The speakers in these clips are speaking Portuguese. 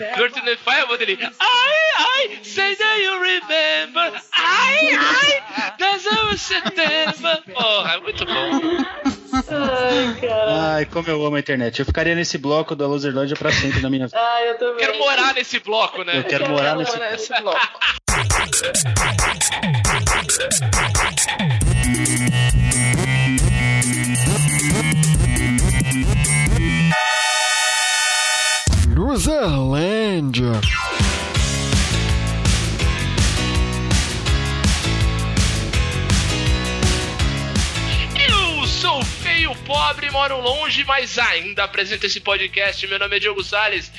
Earth and Fire, dele. Ai, ai, say that you remember. Ai, ai, that's our September. Porra, é muito bom. Ai, cara. Ai, como eu amo a internet. Eu ficaria nesse bloco da Luzerlândia pra sempre na minha vida. Ai, eu também. Quero morar nesse bloco, né? Eu quero morar nesse nesse bloco. Luzerlândia. Pobre, moro longe, mas ainda apresento esse podcast. Meu nome é Diogo Salles.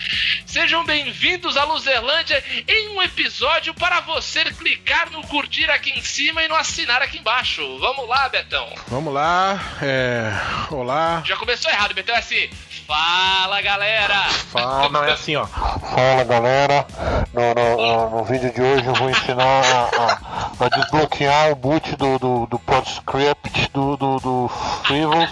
Sejam bem-vindos à Luzerlândia em um episódio para você clicar no curtir aqui em cima e no assinar aqui embaixo. Vamos lá, Betão. Vamos lá, é. Olá. Já começou errado, Betão é assim. Fala, galera. Fala, não é assim, ó. Fala galera, no, no- no- no vídeo de hoje eu vou ensinar a, a- a desbloquear o boot do, do, do PodScript do, do, do Frivolous.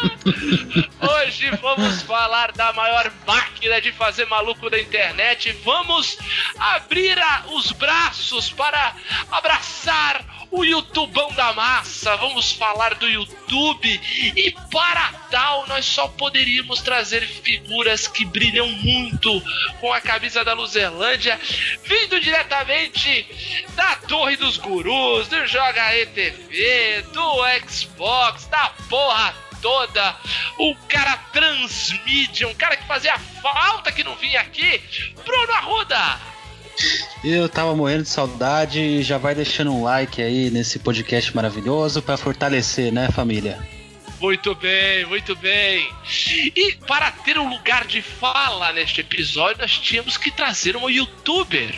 Hoje vamos falar da maior máquina de fazer maluco da internet. Vamos abrir a- os braços para abraçar o YouTubão da massa. Vamos falar do YouTube. E para tal, nós só poderíamos trazer figuras que brilham muito com a camisa da Luzerlândia, vindo diretamente da Torre dos Gurus, do Joga ETV, do Xbox, da porra toda. O cara transmídia, um cara que fazia falta que não vinha aqui. Bruno Arruda! Eu tava morrendo de saudade e já vai deixando um like aí nesse podcast maravilhoso pra fortalecer, né, família? Muito bem, muito bem. E para ter um lugar de fala neste episódio, nós tínhamos que trazer um youtuber.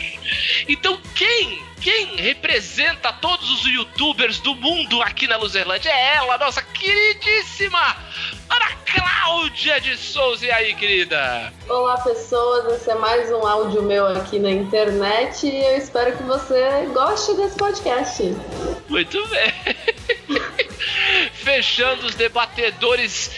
Então, quem, quem representa todos os youtubers do mundo aqui na Luzerlândia é ela, nossa queridíssima Ana Cláudia de Souza. E aí, querida? Olá, pessoas. Esse é mais um áudio meu aqui na internet e eu espero que você goste desse podcast. Muito bem. Fechando os debatedores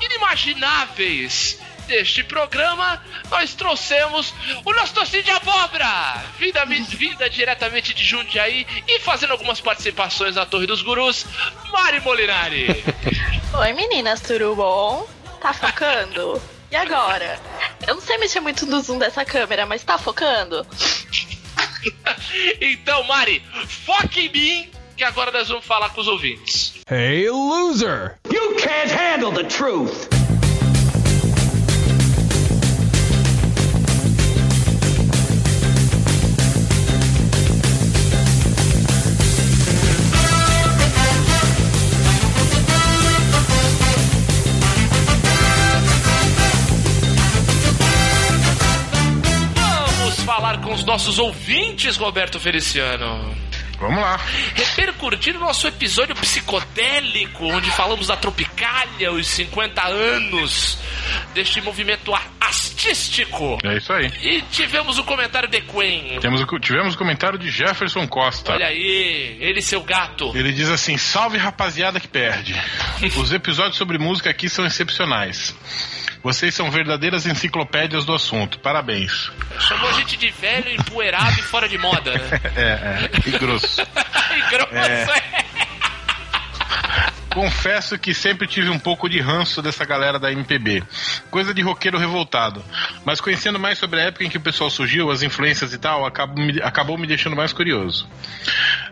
inimagináveis deste programa, nós trouxemos o nosso tocinho de abóbora, vinda, vinda diretamente de Jundiaí e fazendo algumas participações na Torre dos Gurus, Mari Molinari. Oi meninas, tudo bom? Tá focando? E agora? Eu não sei mexer muito no zoom dessa câmera, mas tá focando? então, Mari, foque em mim, que agora nós vamos falar com os ouvintes. Hey, loser! You can't handle the truth. Vamos falar com os nossos ouvintes, Roberto Feliciano. Vamos lá. repercutir o nosso episódio psicodélico, onde falamos da Tropicália, os 50 anos deste movimento ar- artístico. É isso aí. E tivemos o comentário de Queen. Temos, o- tivemos o comentário de Jefferson Costa. Olha aí, ele e seu gato. Ele diz assim: salve rapaziada que perde. Os episódios sobre música aqui são excepcionais. Vocês são verdadeiras enciclopédias do assunto. Parabéns. Chamou a gente de velho, empoeirado e fora de moda, né? É, é. E grosso. E grosso, é. Confesso que sempre tive um pouco de ranço dessa galera da MPB. Coisa de roqueiro revoltado. Mas conhecendo mais sobre a época em que o pessoal surgiu, as influências e tal, acabou me, acabou me deixando mais curioso.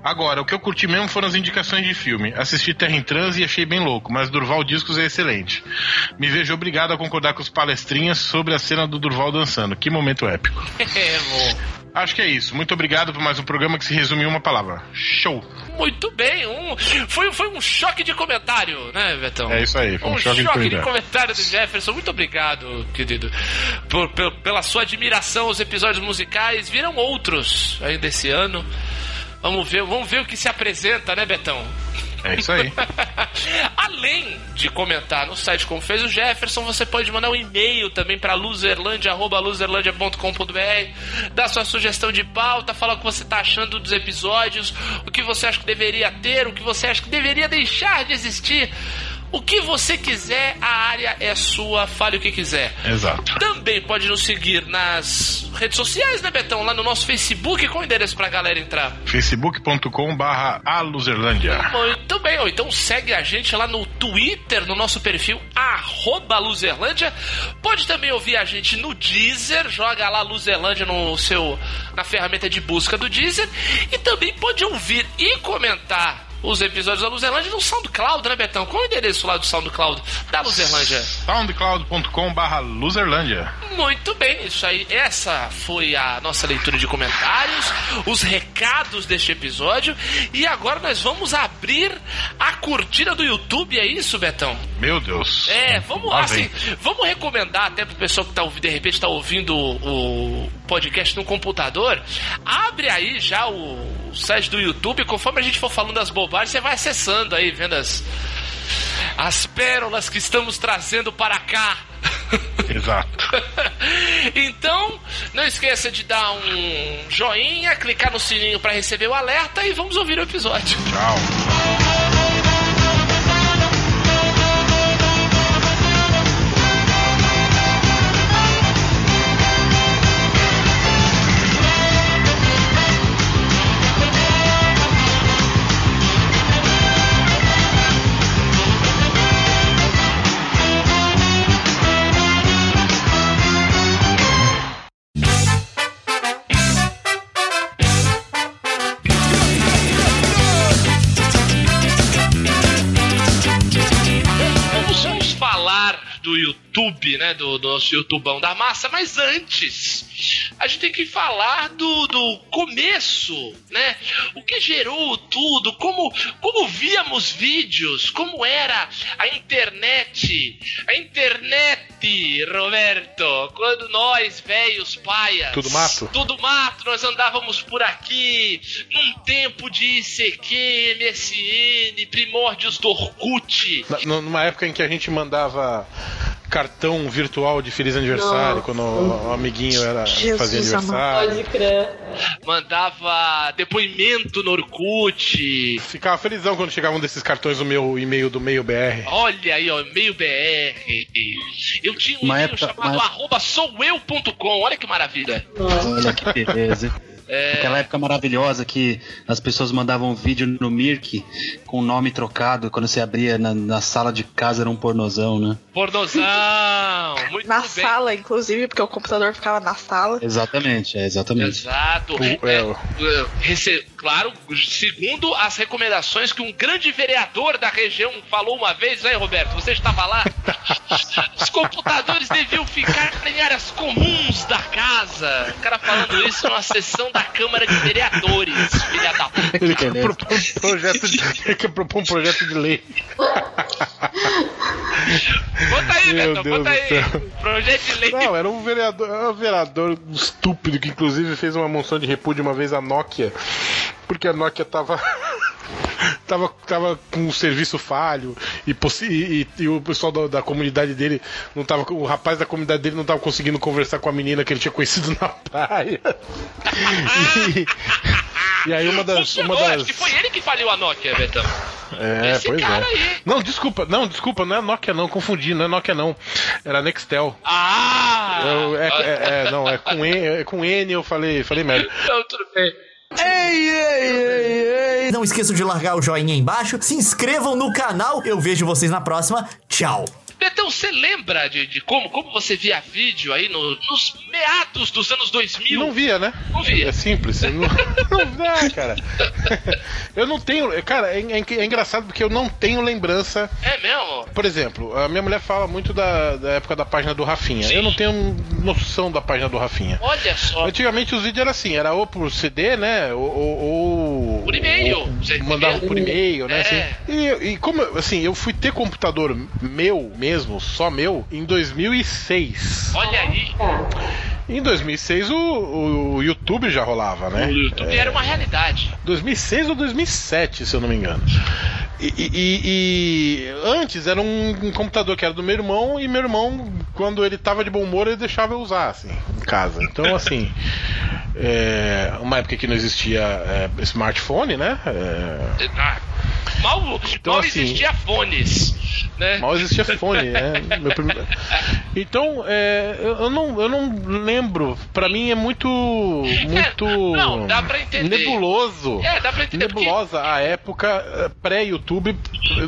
Agora, o que eu curti mesmo foram as indicações de filme. Assisti Terra em Trans e achei bem louco, mas Durval Discos é excelente. Me vejo obrigado a concordar com os palestrinhas sobre a cena do Durval dançando. Que momento épico. É, bom. Acho que é isso. Muito obrigado por mais um programa que se resume em uma palavra. Show! Muito bem, um, foi, foi um choque de comentário, né, Betão? É isso aí, foi um choque de comentário. comentário do Jefferson. Muito obrigado, querido, por, por- pela sua admiração aos episódios musicais. Viram outros ainda esse ano. Vamos ver, vamos ver o que se apresenta, né, Betão? É isso aí. Além de comentar no site como fez o Jefferson, você pode mandar um e-mail também para loserlandia.loserlandia.com.br, dar sua sugestão de pauta, falar o que você está achando dos episódios, o que você acha que deveria ter, o que você acha que deveria deixar de existir. O que você quiser, a área é sua, fale o que quiser. Exato. Também pode nos seguir nas redes sociais, né, Betão? Lá no nosso Facebook, qual o endereço pra galera entrar? facebook.com barra aluzerlândia. Muito bem, ou então segue a gente lá no Twitter, no nosso perfil, arroba Luzerlândia. Pode também ouvir a gente no Deezer, joga lá Luzerlândia no seu, na ferramenta de busca do Deezer. E também pode ouvir e comentar os episódios da Luzerlândia no SoundCloud, né, Betão? Qual é o endereço lá do SoundCloud da Luzerlândia? soundcloud.com barra luzerlândia. Muito bem, isso aí. Essa foi a nossa leitura de comentários, os recados deste episódio. E agora nós vamos abrir a cortina do YouTube, é isso, Betão? Meu Deus. É, vamos Lá assim, vamos recomendar até pro pessoal que tá ouvindo, de repente tá ouvindo o podcast no computador, abre aí já o site do YouTube, conforme a gente for falando das bobagens, você vai acessando aí, vendo as as pérolas que estamos trazendo para cá. Exato. então, não esqueça de dar um joinha, clicar no sininho para receber o alerta e vamos ouvir o episódio. Tchau. YouTube, né? Do, do nosso YouTubão da massa, mas antes a gente tem que falar do, do começo, né? O que gerou tudo, como, como víamos vídeos, como era a internet. A internet, Roberto, quando nós, velhos paias. Tudo mato? Tudo mato, nós andávamos por aqui num tempo de ICQ, MSN, primórdios do Orkut. Na- numa época em que a gente mandava cartão virtual de feliz aniversário, Nossa. quando o, amiguinho era, Jesus fazia aniversário. Pode crer. mandava depoimento no Orkut. Ficava felizão quando chegavam desses cartões no meu e-mail do Meio BR. Olha aí, ó, meio BR. Eu tinha um e-mail época- chamado uma- arroba soueu.com. Olha que maravilha. Nossa. Olha que beleza. Aquela época maravilhosa que as pessoas mandavam vídeo no Mirk com o nome trocado. Quando você abria na, na sala de casa era um pornozão, né? Pornozão. Muito Na bem. sala, inclusive, porque o computador ficava na sala. Exatamente, é exatamente. Exato. O- É, é, é, claro, segundo as recomendações que um grande vereador da região falou uma vez, né, Roberto? Você estava lá? Os computadores deviam ficar em áreas comuns da casa. O cara falando isso numa sessão da Câmara de Vereadores, filha da puta. Ele quer propor um projeto de, ele quer propor um projeto de lei. Bota aí, Meu Beto, Deus bota do aí. céu. Projeto de lei. Não, era um vereador, era um vereador estúpido que inclusive fez uma moção de repúdio uma vez à Nokia, porque a Nokia tava tava, tava com um serviço falho e, e- e o pessoal da, da comunidade dele não tava o rapaz da comunidade dele não tava conseguindo conversar com a menina que ele tinha conhecido na praia. E, e aí uma das Funcionou, uma acho das que foi ele que faliu a Nokia, Betão. é, Esse pois é. aí. Não, desculpa, não, desculpa, não é Nokia não, confundi, não é Nokia não. Era Nextel. Ah! Eu- é, é- é, não, é com, N, é com N eu falei, falei merda. Então, tudo bem. Não esqueçam de largar o joinha aí embaixo, se inscrevam no canal. Eu vejo vocês na próxima. Tchau. Betão, você lembra de, de como, como você via vídeo aí no- nos meados dos anos 2000? Não via, né? Não via. É simples. Não, não dá, cara. Eu não tenho. Cara, é, é- é engraçado porque eu não tenho lembrança. É mesmo? Por exemplo, a minha mulher fala muito da, da época da página do Rafinha. Eu não tenho noção da página do Rafinha. Olha só. Antigamente os vídeos eram assim, era ou por CD, né? Ou. ou- Por e-mail. Mandava por e-mail, né? É. assim. E, e como, assim, eu fui ter computador meu mesmo, só meu, em 2006. Olha aí. Em 2006 o, o YouTube já rolava, né? O YouTube era uma realidade. 2006 ou 2007, se eu não me engano. E, e- e- antes era um, um computador que era do meu irmão e meu irmão, quando ele tava de bom humor, ele deixava eu usar, assim, em casa. Então, assim, é, uma época que não existia é, smartphone, né? É, Ah, Mal, Então, mal assim- existia fones. Né? Mal existia fone, é. Meu. Então, é, eu, não, eu não lembro. Pra mim é muito. Muito. não, dá pra entender. Nebuloso. É, dá pra entender porque- Nebulosa a época eh, pré-YouTube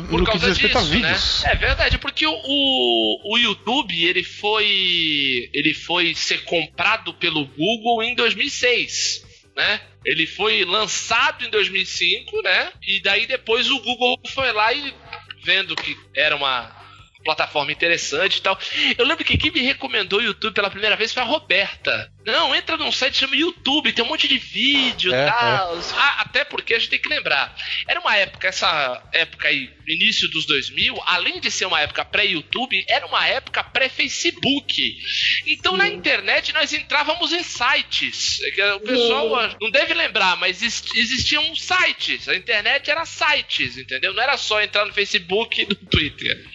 por no que diz respeito a disso, vídeos. né? É verdade, porque o, o, o YouTube ele foi ele foi ser comprado pelo Google em 2006, né? Ele foi lançado em 2005, né? E daí depois o Google foi lá e vendo que era uma plataforma interessante e tal. Eu lembro que quem me recomendou o YouTube pela primeira vez foi a Roberta. Não, entra num site chama YouTube, tem um monte de vídeo e É, tal. Ah, até porque a gente tem que lembrar. Era uma época, essa época aí, início dos 2000, além de ser uma época pré-YouTube, era uma época pré-Facebook. Então na internet nós entrávamos em sites. É O pessoal não deve lembrar, mas exist- existiam sites. A internet era sites, entendeu? Não era só entrar no Facebook e no Twitter.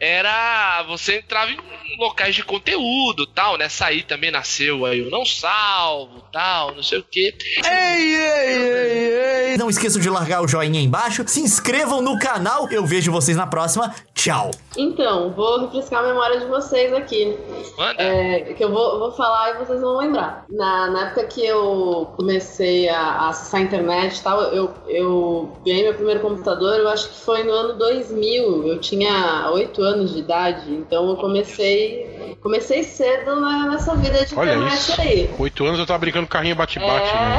Era. Você entrava em locais de conteúdo tal, né? Sair também nasceu aí o Não Salvo tal, não sei o quê. Não esqueçam de largar o joinha aí embaixo, se inscrevam no canal. Eu vejo vocês na próxima. Tchau. Então, vou refrescar a memória de vocês aqui. Manda. É, que eu vou, vou falar e vocês vão lembrar. Na, na época que eu comecei a, a acessar a internet e tal, eu, eu ganhei meu primeiro computador, eu acho que foi no ano 2000. Eu tinha 8 anos de idade, então eu comecei, comecei cedo na- nessa vida de Olha internet isso. Oito anos eu tava brincando com carrinho bate-bate. É. né?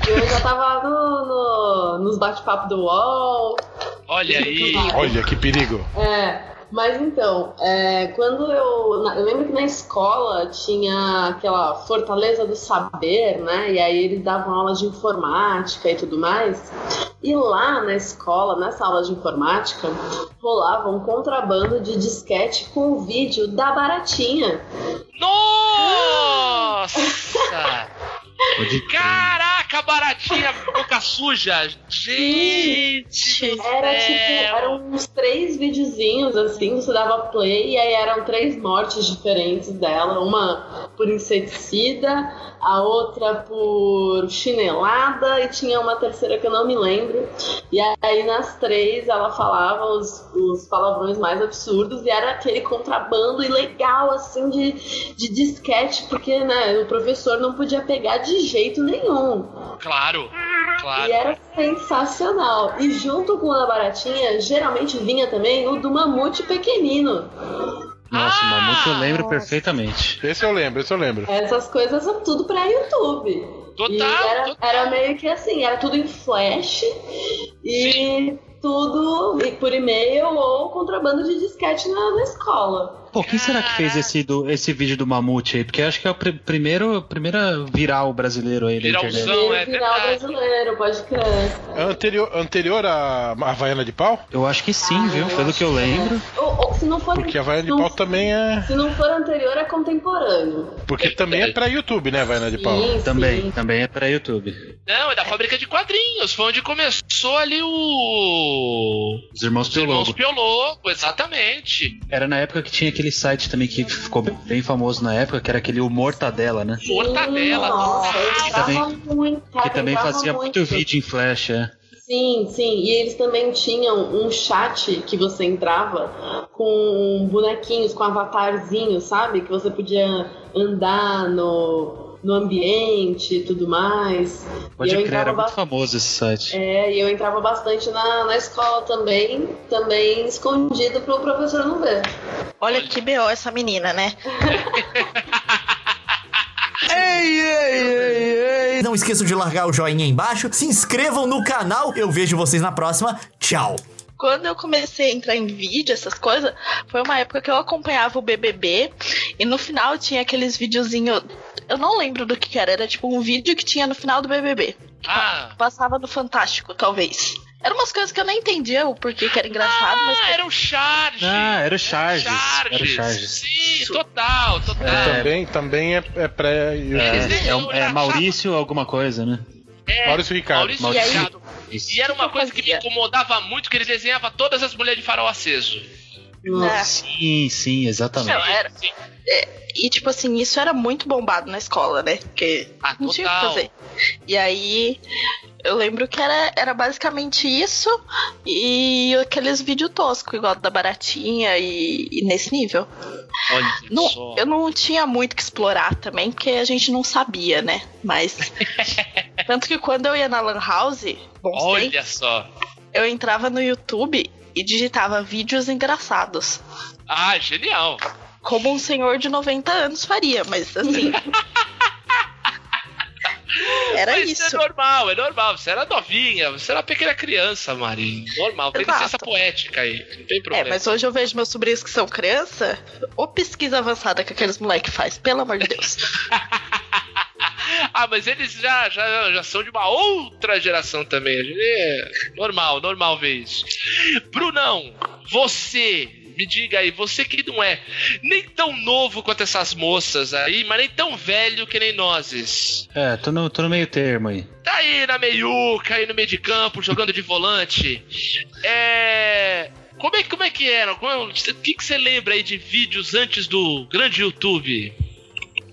eu já tava no, no- nos bate-papos do UOL, Olha aí. Olha que perigo. É, mas então, é, quando eu. Eu lembro que na escola tinha aquela Fortaleza do Saber, né? E aí eles davam aulas de informática e tudo mais. E lá na escola, nessa aula de informática, rolava um contrabando de disquete com o vídeo da Baratinha. Nossa! Caraca, baratinha, boca suja. Gente, Era céu. tipo, eram uns três videozinhos assim, você dava play e aí eram três mortes diferentes dela, uma por inseticida, a outra por chinelada e tinha uma terceira que eu não me lembro. E aí nas três ela falava os, os palavrões mais absurdos e era aquele contrabando ilegal assim de, de disquete, porque né, o professor não podia pegar de jeito nenhum. Claro, claro. E era sensacional. E junto com o da Baratinha, geralmente vinha também o do mamute pequenino. Nossa, o Ah! Mamute eu lembro perfeitamente. Esse eu lembro, esse eu lembro. Essas coisas são tudo pra YouTube. Total, e era, total. era meio que assim, era tudo em flash e tudo e por e-mail ou contrabando de disquete na, na escola. Pô, quem será que fez esse, do, esse vídeo do Mamute aí? Porque eu acho que é o pr primeiro, primeira viral brasileiro aí da internet. Viralzão. É viral brasileiro, pode crer. Anterior, anterior à Havaiana de Pau? Eu acho que sim, viu? Pelo que eu lembro. Ou, ou se não for Porque a Havaiana de não- Pau também é. Se não for anterior, é contemporâneo. Porque também é pra YouTube, né, Havaiana de Pau? Sim, Também, sim. também é pra YouTube. Não, é da fábrica de quadrinhos. Foi onde começou ali o. Os irmãos Os irmãos Piologo. Piologo, exatamente. Era na época que tinha aquele site também que ficou bem famoso na época, que era aquele O Mortadela, né? Mortadela, Nossa, entrava também- muito, Que também fazia muito vídeo em flash, é. Sim, sim. E eles também tinham um chat que você entrava com bonequinhos, com avatarzinhos, sabe? Que você podia andar no, no ambiente e tudo mais. Pode e eu crer, era entrava muito ba- famoso esse site. É, e eu entrava bastante na, na escola também, também escondido pro professor não ver. Olha que BO essa menina, né? Não esqueçam de largar o joinha aí embaixo, se inscrevam no canal. Eu vejo vocês na próxima. Tchau. Quando eu comecei a entrar em vídeo, essas coisas, foi uma época que eu acompanhava o BBB e no final tinha aqueles videozinhos. Eu não lembro do que era, era tipo um vídeo que tinha no final do BBB. Ah, Passava no Fantástico, talvez. Eram umas coisas que eu não entendia o porquê que era engraçado, mas. ah, era o Charge. Ah, era o Charges. Charges. Era o Charges. Sim, total, total. É. Também, também é, é. Eles É, é, é Maurício alguma coisa, né? É, Maurício Ricardo. Maurício Maurício Ricardo. Isso. E era uma coisa que me incomodava muito, que ele desenhava todas as mulheres de farol aceso. É. Sim, sim, exatamente. Não, era- é, e tipo assim, isso era muito bombado na escola, né? Porque Ah, não tinha o que fazer. E aí eu lembro que era, era basicamente isso e aqueles vídeos toscos, igual da baratinha e, e nesse nível. Olha Não- só. eu não tinha muito que explorar também, porque a gente não sabia, né? Mas. tanto que quando eu ia na Lan House, bom sei, Olha só. eu entrava no YouTube e digitava vídeos engraçados. Ah, genial. Como um senhor de 90 anos faria, mas assim. Era Mas isso. é normal, é normal. Você era novinha, você era uma pequena criança, Mari. Normal, tem Exato. licença poética aí. Não tem É, problema. mas hoje eu vejo meus sobrinhos que são criança, ou pesquisa avançada que aqueles moleque faz, pelo amor de Deus. Ah, mas eles já, já, já são de uma outra geração também. É normal, normal ver isso. Brunão, você, me diga aí, você que não é nem tão novo quanto essas moças aí, mas nem tão velho que nem nozes. É, tô no, tô no meio termo aí. Tá aí na meiuca, aí no meio de campo, jogando de volante. É. Como é, como é que era? O que, que você lembra aí de vídeos antes do grande YouTube?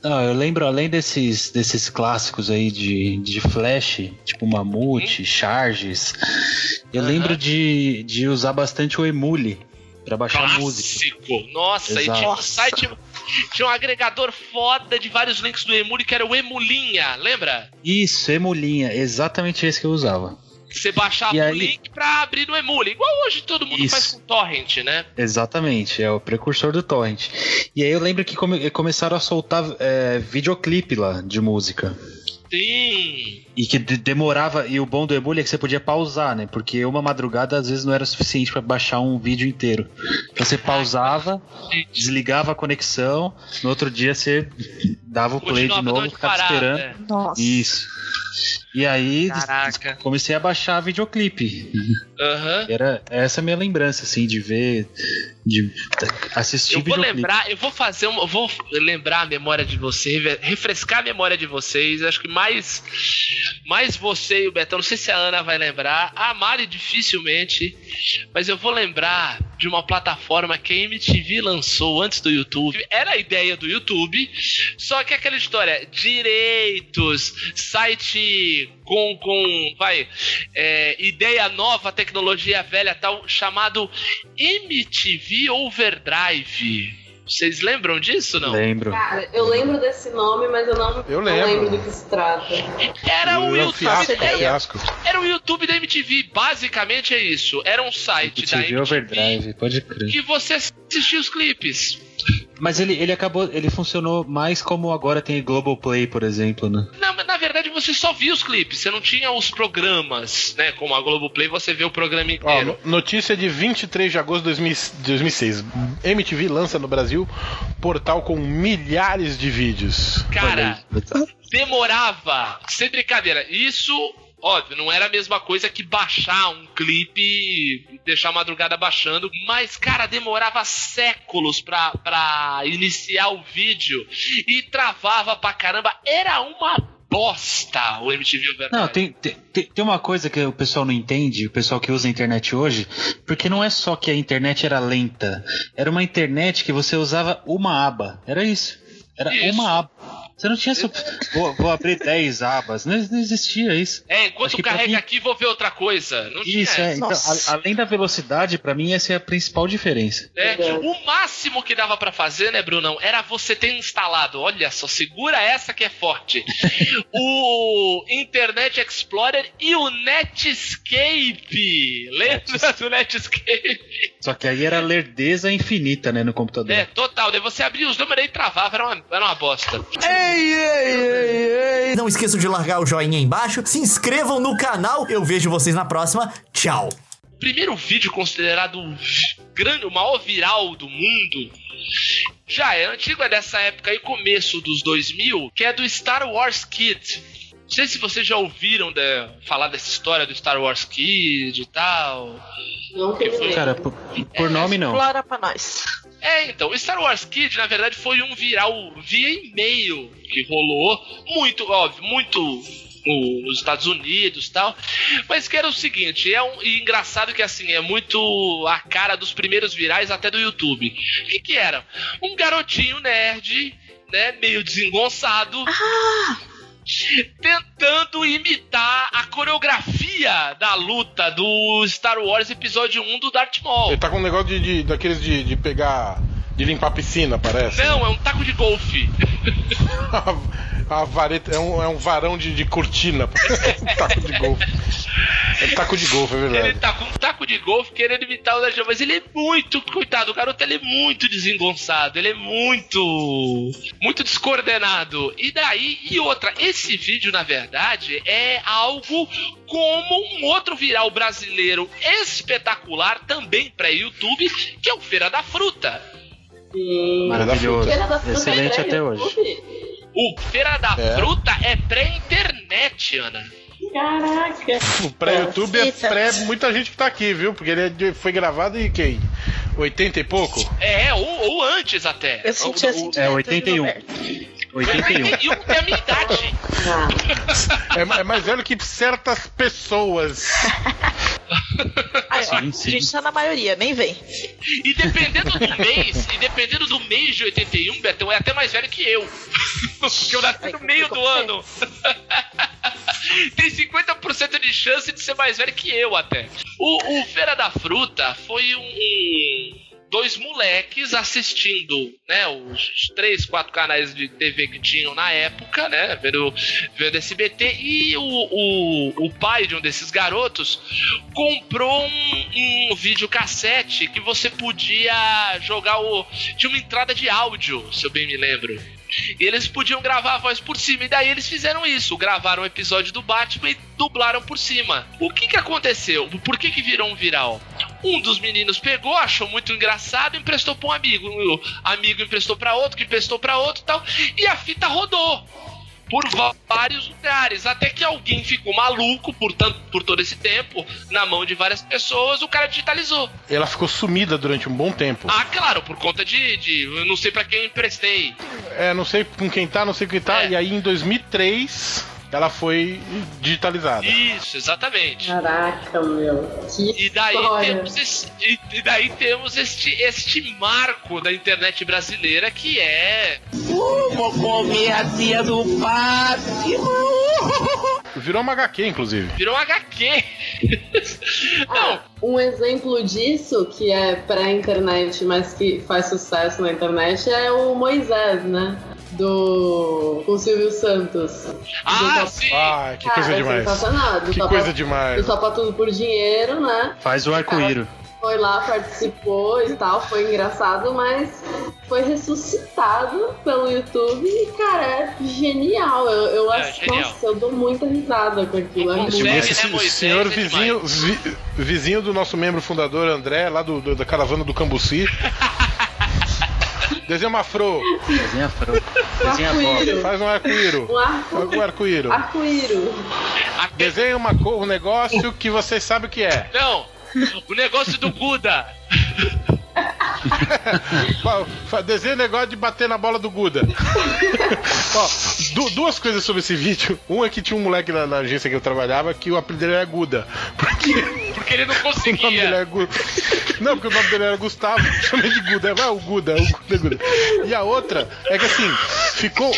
Não, eu lembro, além desses, desses clássicos aí de, de Flash, tipo Mamute, Charges, eu Aham. lembro de, de usar bastante o Emule pra baixar música. Clássico! Nossa, e Exato. tinha um site. Tinha um agregador foda de vários links do Emule que era o Emulinha, lembra? Isso, Emulinha, exatamente esse que eu usava. Você baixava o aí- link pra abrir no Emule. Igual hoje todo mundo Isso. faz com torrent, né? Exatamente, é o precursor do torrent. E aí eu lembro que come- começaram a soltar é, videoclipe lá de música. Sim. E que de- demorava, e o bom do Emule é que você podia pausar, né? Porque uma madrugada às vezes não era suficiente pra baixar um vídeo inteiro. Então você pausava, desligava a conexão, no outro dia você dava o play de Continuava de novo, ficava esperando. é. Nossa. Isso. E aí Caraca. comecei a baixar videoclipe. Aham. Era essa é a minha lembrança, assim, de ver, de assistir Eu vou videoclipe. lembrar, eu vou fazer um, eu vou lembrar a memória de vocês, refrescar a memória de vocês. Acho que mais, mais você e o Betão, não sei se a Ana vai lembrar, a Mari dificilmente, mas eu vou lembrar de uma plataforma que a MTV lançou antes do YouTube. Era a ideia do YouTube, só que aquela história, direitos, site com, com vai, é, ideia nova, tecnologia velha tal, chamado MTV Overdrive. Vocês lembram disso, não? Lembro. Cara, eu lembro desse nome, mas eu não, Eu não lembro. lembro do que se trata. Era o um YouTube fiasco, da, fiasco. era o YouTube da MTV, basicamente é isso. Era um site da TV MTV Overdrive, pode crer. que você assistia os clipes. Mas ele, ele acabou, ele funcionou mais como agora tem Globoplay, por exemplo, né? Na, na verdade, você só via os clipes, você não tinha os programas, né? Como a Globoplay, você vê o programa Ó, inteiro. no- notícia de 23 de agosto de 2000 2006. MTV lança no Brasil portal com milhares de vídeos. Cara, demorava, sem brincadeira. Isso, óbvio, não era a mesma coisa que baixar um clipe e deixar a madrugada baixando, mas, cara, demorava séculos pra, pra iniciar o vídeo e travava pra caramba. Era uma bosta o MTV Overdrive. Não, tem, tem, tem uma coisa que o pessoal não entende, o pessoal que usa a internet hoje, porque não é só que a internet era lenta, era uma internet que você usava uma aba, era isso. Era Isso. uma aba. Você não tinha. Su... Vou, vou abrir 10 abas. Não, não existia isso. É, enquanto carrega mim- aqui, vou ver outra coisa. Não tinha Isso, é. essa. Então, a- além da velocidade, pra mim, essa é a principal diferença. É, o máximo que dava pra fazer, né, Brunão, era você ter instalado, olha só, segura essa que é forte, o Internet Explorer e o Netscape. Lembra do Netscape? Só que aí era lerdeza infinita, né, no computador. É, total. Daí você abria os números e travava, era uma, era uma bosta. Não esqueçam de largar o joinha aí embaixo, se inscrevam no canal. Eu vejo vocês na próxima. Tchau. Primeiro vídeo considerado o grande, o maior viral do mundo já é antigo, é dessa época aí, começo dos 2000, que é do Star Wars Kid. Não sei se vocês já ouviram de- falar dessa história do Star Wars Kid e tal. Não que lembro. Cara, por, por nome não. Explora pra nós. É, então, o Star Wars Kid, na verdade, foi um viral via e-mail que rolou. Muito, óbvio, muito no- nos Estados Unidos tal. Mas que era o seguinte, é um e engraçado que assim, é muito a cara dos primeiros virais até do YouTube. O que, que era? Um garotinho nerd, né, meio desengonçado. Tentando imitar a coreografia da luta do Star Wars Episódio 1 do Darth Maul. Ele tá com um negócio de, de- daqueles de, de pegar. de limpar a piscina, parece. Não, é um taco de golfe. a vareta, é, um, é um varão de, de cortina. parece um taco de golfe. É taco de golfe, é Ele verdade. tá com um taco de golfe querendo imitar o Maul, mas ele é muito, coitado, o garoto ele é muito desengonçado, ele é muito, muito descoordenado. E daí, e outra, esse vídeo, na verdade, é algo como um outro viral brasileiro espetacular, também pra YouTube, que é o Feira da Fruta. Sim. Maravilhoso. Feira da Fruta Excelente é até hoje. O Feira da É. Fruta é pré-internet, Ana. Caraca. O pré-YouTube é pré muita gente que tá aqui, viu? Porque ele é foi gravado em quem? 80 e pouco? É, ou, ou antes até. Eu senti assim. É 81. 81. 81 é a minha idade. Ah, É, é mais velho que certas pessoas. Ai, ó, Sim, A sim. gente tá na maioria, nem vem. E dependendo do mês, e dependendo do mês de 81, Betão é até mais velho que eu. Porque eu nasci no meio do ano. Tem 50% de chance de ser mais velho que eu até. O, o Feira da Fruta foi um. Dois moleques assistindo, né? Os três, quatro canais de TV que tinham na época, né? Vendo, vendo SBT. E o, o, o pai de um desses garotos comprou um, um videocassete que você podia jogar o. Tinha uma entrada de áudio, se eu bem me lembro. E eles podiam gravar a voz por cima. E daí eles fizeram isso. Gravaram um episódio do Batman e dublaram por cima. O que que aconteceu? Por que que virou um viral? Um dos meninos pegou, achou muito engraçado e emprestou pra um amigo. O amigo emprestou pra outro, que emprestou pra outro e tal. E a fita rodou por vários lugares, até que alguém ficou maluco por, tanto, por todo esse tempo, na mão de várias pessoas, o cara digitalizou. Ela ficou sumida durante um bom tempo. Ah, claro, por conta de, de eu não sei pra quem emprestei. É, não sei com quem tá, não sei com quem tá. É. E aí em 2003 ela foi digitalizada. Isso, exatamente. caraca, meu. Que E daí história. temos esse, e, e daí temos este, este marco da internet brasileira que é Vou comer a tia do Fátima. Virou uma HQ, inclusive. virou um HQ. Não, Ah, um exemplo disso, que é pré-internet, mas que faz sucesso na internet, é o Moisés, né? Do. com o Silvio Santos. ah, Do sim. Ai, que coisa é demais. Que Topa- coisa demais. Do Topa Tudo por Dinheiro, né? Faz o arco-íro. Foi lá, participou e tal, foi engraçado, mas foi ressuscitado pelo YouTube e, cara, é genial. Eu, eu É, acho, genial. nossa, eu dou muita risada com aquilo. É consegue, Esse né, Moisés? senhor É vizinho, vi- vizinho do nosso membro fundador André, lá do, do- da caravana do Cambuci. Desenha uma fro, Desenha fro. Desenha arco-íro. faz um arco-íro. Um arco- Um arco-íro. arco-íro. Desenha uma, um negócio que vocês sabem o que é. Não, o negócio do Guda. Um negócio de bater na bola do Guda. Ó, du- duas coisas sobre esse vídeo. Um é que tinha um moleque na, na agência que eu trabalhava que o apelido dele era Guda. Porque Porque ele não o nome dele conseguia. era Guda. Não, porque o nome dele era Gustavo, chamei de Guda. Vai, o Guda, o Guda, Guda. E a outra é que assim, ficou.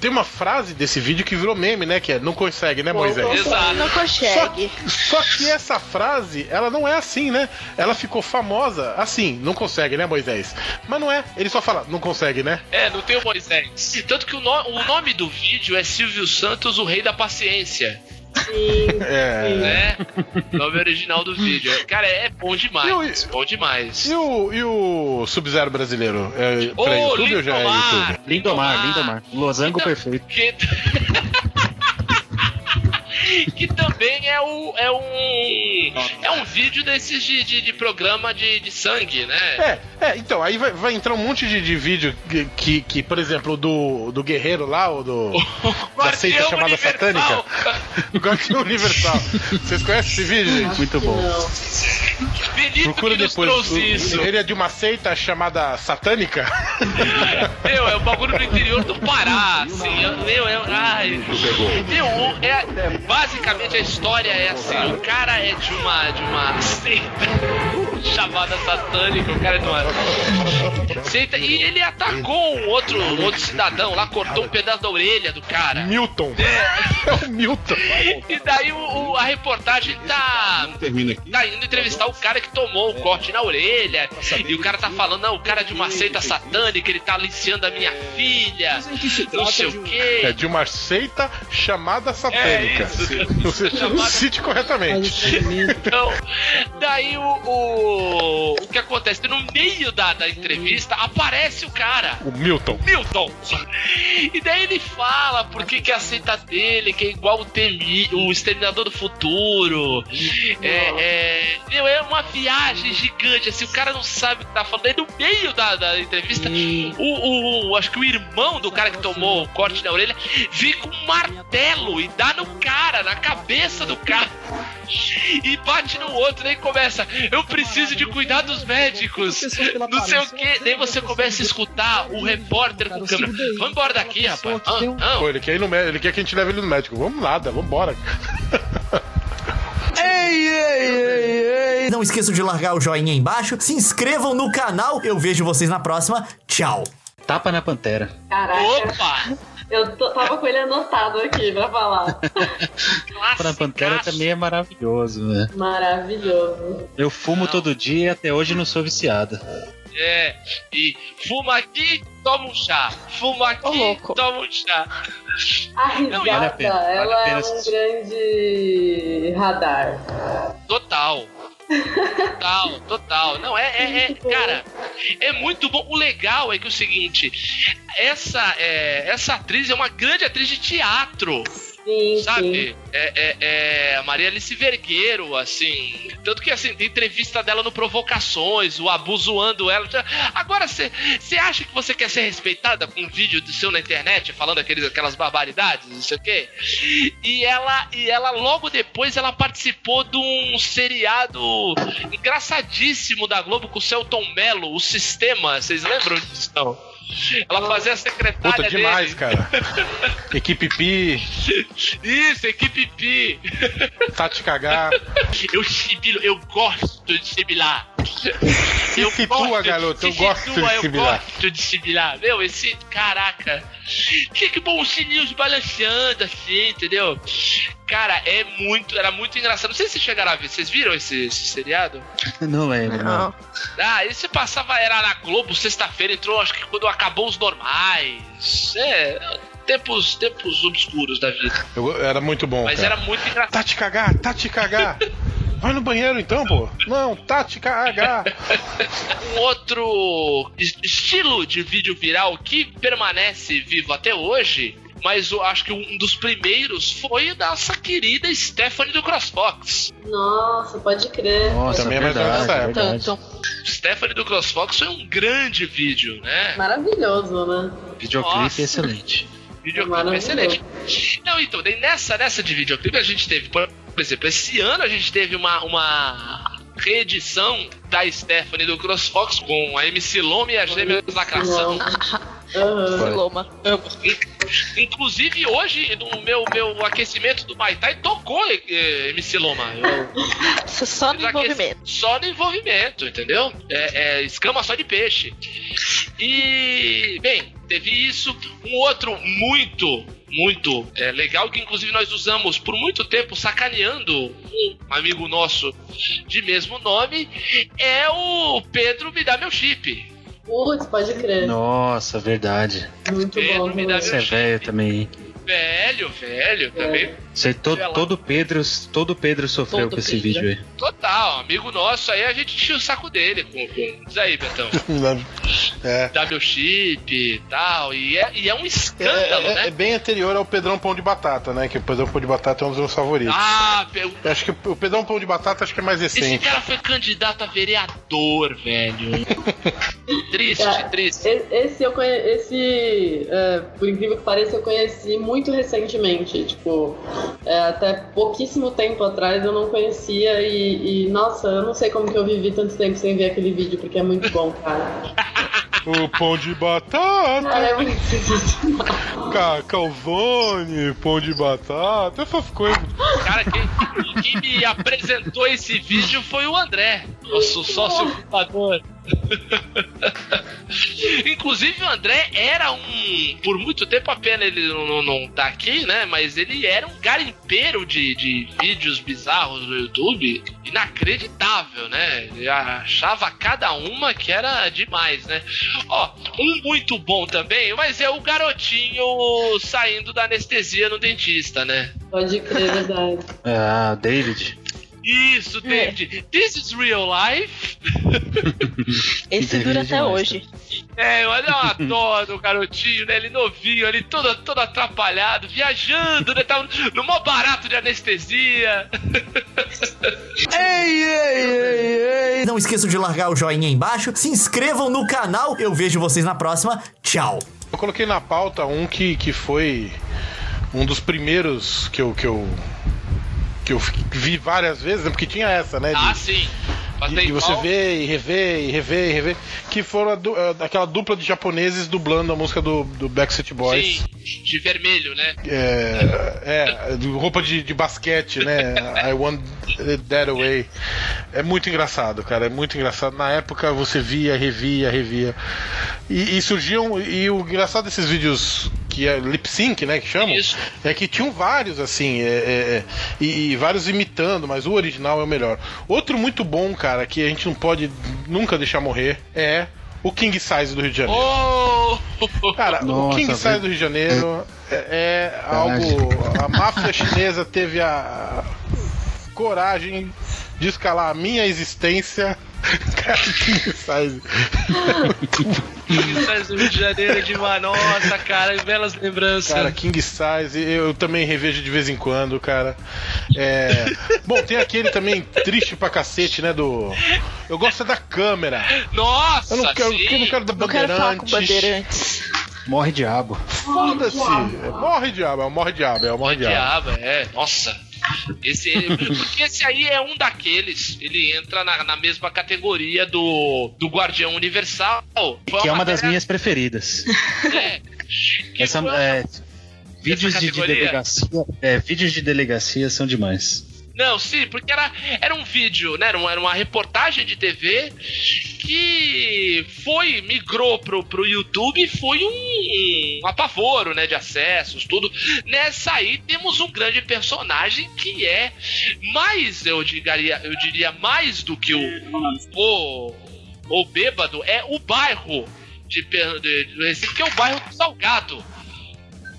Tem uma frase desse vídeo que virou meme, né? Que é não consegue, né, Moisés? Exato. Não Só, consegue. só que essa frase, ela não é assim, né? Ela ficou famosa assim, não consegue, né, Moisés? Mas não é, ele só fala, não consegue, né? É, não tem o Moisés. Tanto que o, no- o nome do vídeo é Silvio Santos, o Rei da Paciência. Sim, É. sim. Né? nome original do vídeo. Cara, é bom demais. E Bom demais. E o, e o Sub-Zero brasileiro? É Ô, pra YouTube ou já é Lindomar! YouTube? Lindomar, Lindomar. Losango Então- perfeito. Que... que também é, o, é um é um vídeo desses de, de, de programa de, de sangue, né? É, é, então, aí vai, vai entrar um monte de, de vídeo que, que, que, por exemplo, do, do Guerreiro lá, ou do. da seita Guardião chamada Universal. Satânica. Guardião Universal. Vocês conhecem esse vídeo, gente? Muito bom. Benito Procura que nos depois. trouxe O- isso. Ele é de uma seita chamada satânica? Meu, é o bagulho do interior do Pará, assim. eu- Meu, é. Ai. Meu, o- é, basicamente a história é assim: o cara é de uma, de uma seita chamada satânica, o cara é de uma seita, e ele atacou um outro, um outro cidadão lá, cortou um pedaço da orelha do cara. Milton. É o Milton. E daí o, o- a reportagem tá, tá indo entrevistar o cara que tomou o corte na orelha. E o cara tá falando, não, o cara é de uma seita satânica, ele tá aliciando a minha filha. Não sei o É quê. de uma seita chamada satânica. É isso. Cite corretamente. Então, daí o, o, o que acontece? No meio da, da entrevista aparece o cara. O Milton. Milton! E daí ele fala por que, que a seita dele, que é igual o, Temi, o Exterminador do Futuro. É, é, meu, é uma viagem gigante, assim, o cara não sabe o que tá falando. Aí no meio da, da entrevista, o, o- acho que o irmão do cara que tomou o corte na orelha vem com um martelo e dá no cara, na cabeça do cara. E bate no outro, daí começa, eu preciso de cuidar dos médicos. Não sei o que. Daí você começa a escutar o repórter com câmera. Vamos embora daqui, rapaz. Ah, não. Pô, ele quer, ir no ele quer que a gente leve ele no médico. Vamos nada, vambora. Ei, ei, ei, ei. Não esqueçam de largar o joinha aí embaixo, se inscrevam no canal. Eu vejo vocês na próxima. Tchau. Tapa na pantera. Caraca, Opa! Eu tava com ele anotado aqui pra falar. Na pantera também é maravilhoso, né? Maravilhoso. Eu fumo todo dia e até hoje não sou viciada. É, e fuma aqui, toma um chá. Fuma aqui, louco. toma um chá. A Não, risada, vale a pena, vale ela a pena é um assistir. grande radar. Total. Total, total. Não, é, é, é- cara, é muito bom. O legal é que é o seguinte, essa, é, essa atriz é uma grande atriz de teatro. Sim, sim. Sabe? É, é, é a Maria Alice Vergueiro, assim. Tanto que, assim, tem entrevista dela no Provocações, o Abu zoando ela. Agora, você acha que você quer ser respeitada com um vídeo do seu na internet, falando aqueles, aquelas barbaridades, não sei o quê? E ela, e ela, logo depois, ela participou de um seriado engraçadíssimo da Globo com o Celton Mello, O Sistema. Vocês lembram disso? Não. Ela fazia a secretária Puta, demais, dele. cara. Equipe Pi, Isso, equipe Pi. Tati Cagar. Eu sibilo, eu gosto de sibilar. Eu situa, gosto de- garoto, eu se gosto situa, de eu sibilar. gosto de sibilar. Meu, esse. Caraca. Fica bom os sininhos balanceando assim, entendeu? Cara, é muito. Era muito engraçado. Não sei se vocês chegaram a ver. Vocês viram esse, esse seriado? Não lembro, não. Não. Ah, esse passava, era na Globo, sexta-feira, entrou, acho que quando acabou os normais. É. Tempos, tempos obscuros da vida. Eu- era muito bom. Mas cara. era muito engraçado. Tati Cagar, Tati Cagar. Vai no banheiro então, pô. Não, Tati Cagar. um outro es- estilo de vídeo viral que permanece vivo até hoje, mas eu acho que um dos primeiros foi da nossa querida Stephanie do CrossFox. Nossa, pode crer. Nossa, Também é verdade, nessa época. verdade. Tanto. Stephanie do CrossFox foi um grande vídeo, né? Maravilhoso, né? Videoclipe excelente. Videoclipe excelente. Não, então, nessa, nessa de videoclipe a gente teve, por exemplo, esse ano a gente teve uma, uma reedição da Stephanie do CrossFox com a MC Lome e as Gêmeas Lacração. Aham. Loma. Inclusive, hoje, no meu, meu aquecimento do Muay Thai, tocou eh, MC Loma. Eu- Só no envolvimento. Só no envolvimento, entendeu? É, é escama só de peixe. E, bem, teve isso. Um outro muito, muito é, legal, que inclusive nós usamos por muito tempo sacaneando um amigo nosso de mesmo nome, é o Pedro Me Dá Meu Chip. Putz, pode crer. Nossa, verdade. Muito Pedro, bom. me dá Você é velho também. Velho, velho, também Você, todo, todo Pedro, todo Pedro sofreu Todo com esse Pedro. vídeo aí. Total, amigo nosso, aí a gente enchia o saco dele com, com diz aí, Betão. É. Meu chip e tal. E é, e é um É, escândalo, é- né? é bem anterior ao Pedrão Pão de Batata, né? Que o Pedrão Pão de Batata é um dos meus favoritos. Ah, pe- Eu Acho que o Pedrão Pão de Batata acho que é mais esse recente. cara foi candidato a vereador, velho. triste, Cara, triste. Esse eu conheci, esse, é, por incrível que pareça, eu conheci muito recentemente. Tipo, é, até pouquíssimo tempo atrás eu não conhecia e, e, nossa, eu não sei como que eu vivi tanto tempo sem ver aquele vídeo, porque é muito bom, cara. O pão de batata. Cara, é muito Ca calzone, pão de batata, essas coisas. Cara, quem, quem me apresentou esse vídeo foi o André, nosso sócio fundador. Inclusive o André era um. Por muito tempo a pena ele não, não, não tá aqui, né? Mas ele era um garimpeiro de, de vídeos bizarros no YouTube. Inacreditável, né? Ele achava cada uma que era demais, né? Ó, um muito bom também, mas é o garotinho saindo da anestesia no dentista, né? Pode crer, é verdade. Ah, David. Isso, David. This is real life. Esse dura até hoje. É, olha eu adoro o garotinho, né? Ele novinho ali, todo, todo atrapalhado, viajando, né? Tava no maior barato de anestesia. Ei, ei, ei, ei. Não esqueçam de largar o joinha aí embaixo, se inscrevam no canal. Eu vejo vocês na próxima. Tchau. Eu coloquei na pauta um que, que foi um dos primeiros que eu, que eu que eu vi várias vezes, né? porque tinha essa, né? de- Ah, sim. Mas E, você vê e revê e revê e revê. Que foram du- aquela dupla de japoneses dublando a música do, do Backstreet Boys. Sim, de vermelho, né? É, é, de roupa de, de basquete, né? I want it that away. É muito engraçado, cara. É muito engraçado. Na época você via, revia, revia. E, e surgiam. E o engraçado desses vídeos que é lip sync, né? Que chamam. Isso. É que tinham vários, assim, é, é, é, e, e vários imitando, mas o original é o melhor. Outro muito bom, cara, que a gente não pode nunca deixar morrer é o King Size do Rio de Janeiro. Oh! Cara, o Nossa, King Size do Rio de Janeiro é, é algo. A máfia chinesa teve a coragem de escalar a minha existência. Cara, King Size. King Size do Rio de Janeiro é demais. Nossa, cara, belas lembranças. Cara, King Size, eu também revejo de vez em quando, cara. É... Bom, tem aquele também triste pra cacete, né? Do. Eu gosto é da câmera. Nossa, Eu não quero, sim. eu não quero da Não quero falar com Bandeirantes. bandeirantes. Morre diabo. Foda-se. Morre diabo, é o morre diabo, é o morre diabo. Diabo, é. Nossa. Esse, porque esse aí é um daqueles. Ele entra na, na mesma categoria do, do Guardião Universal. Que é uma das minhas preferidas. É, Essa, é, vídeos de, categoria? delegacia. É, vídeos de delegacia são demais. Não, sim, porque era, era um vídeo, né? Era uma, era uma reportagem de TV que foi, migrou pro, pro YouTube e foi um, um apavoro, né? De acessos, tudo. Nessa aí temos um grande personagem que é mais, eu diria, eu diria mais do que o, o, o bêbado, é o bairro de, de, do Recife, que é o bairro do Salgado.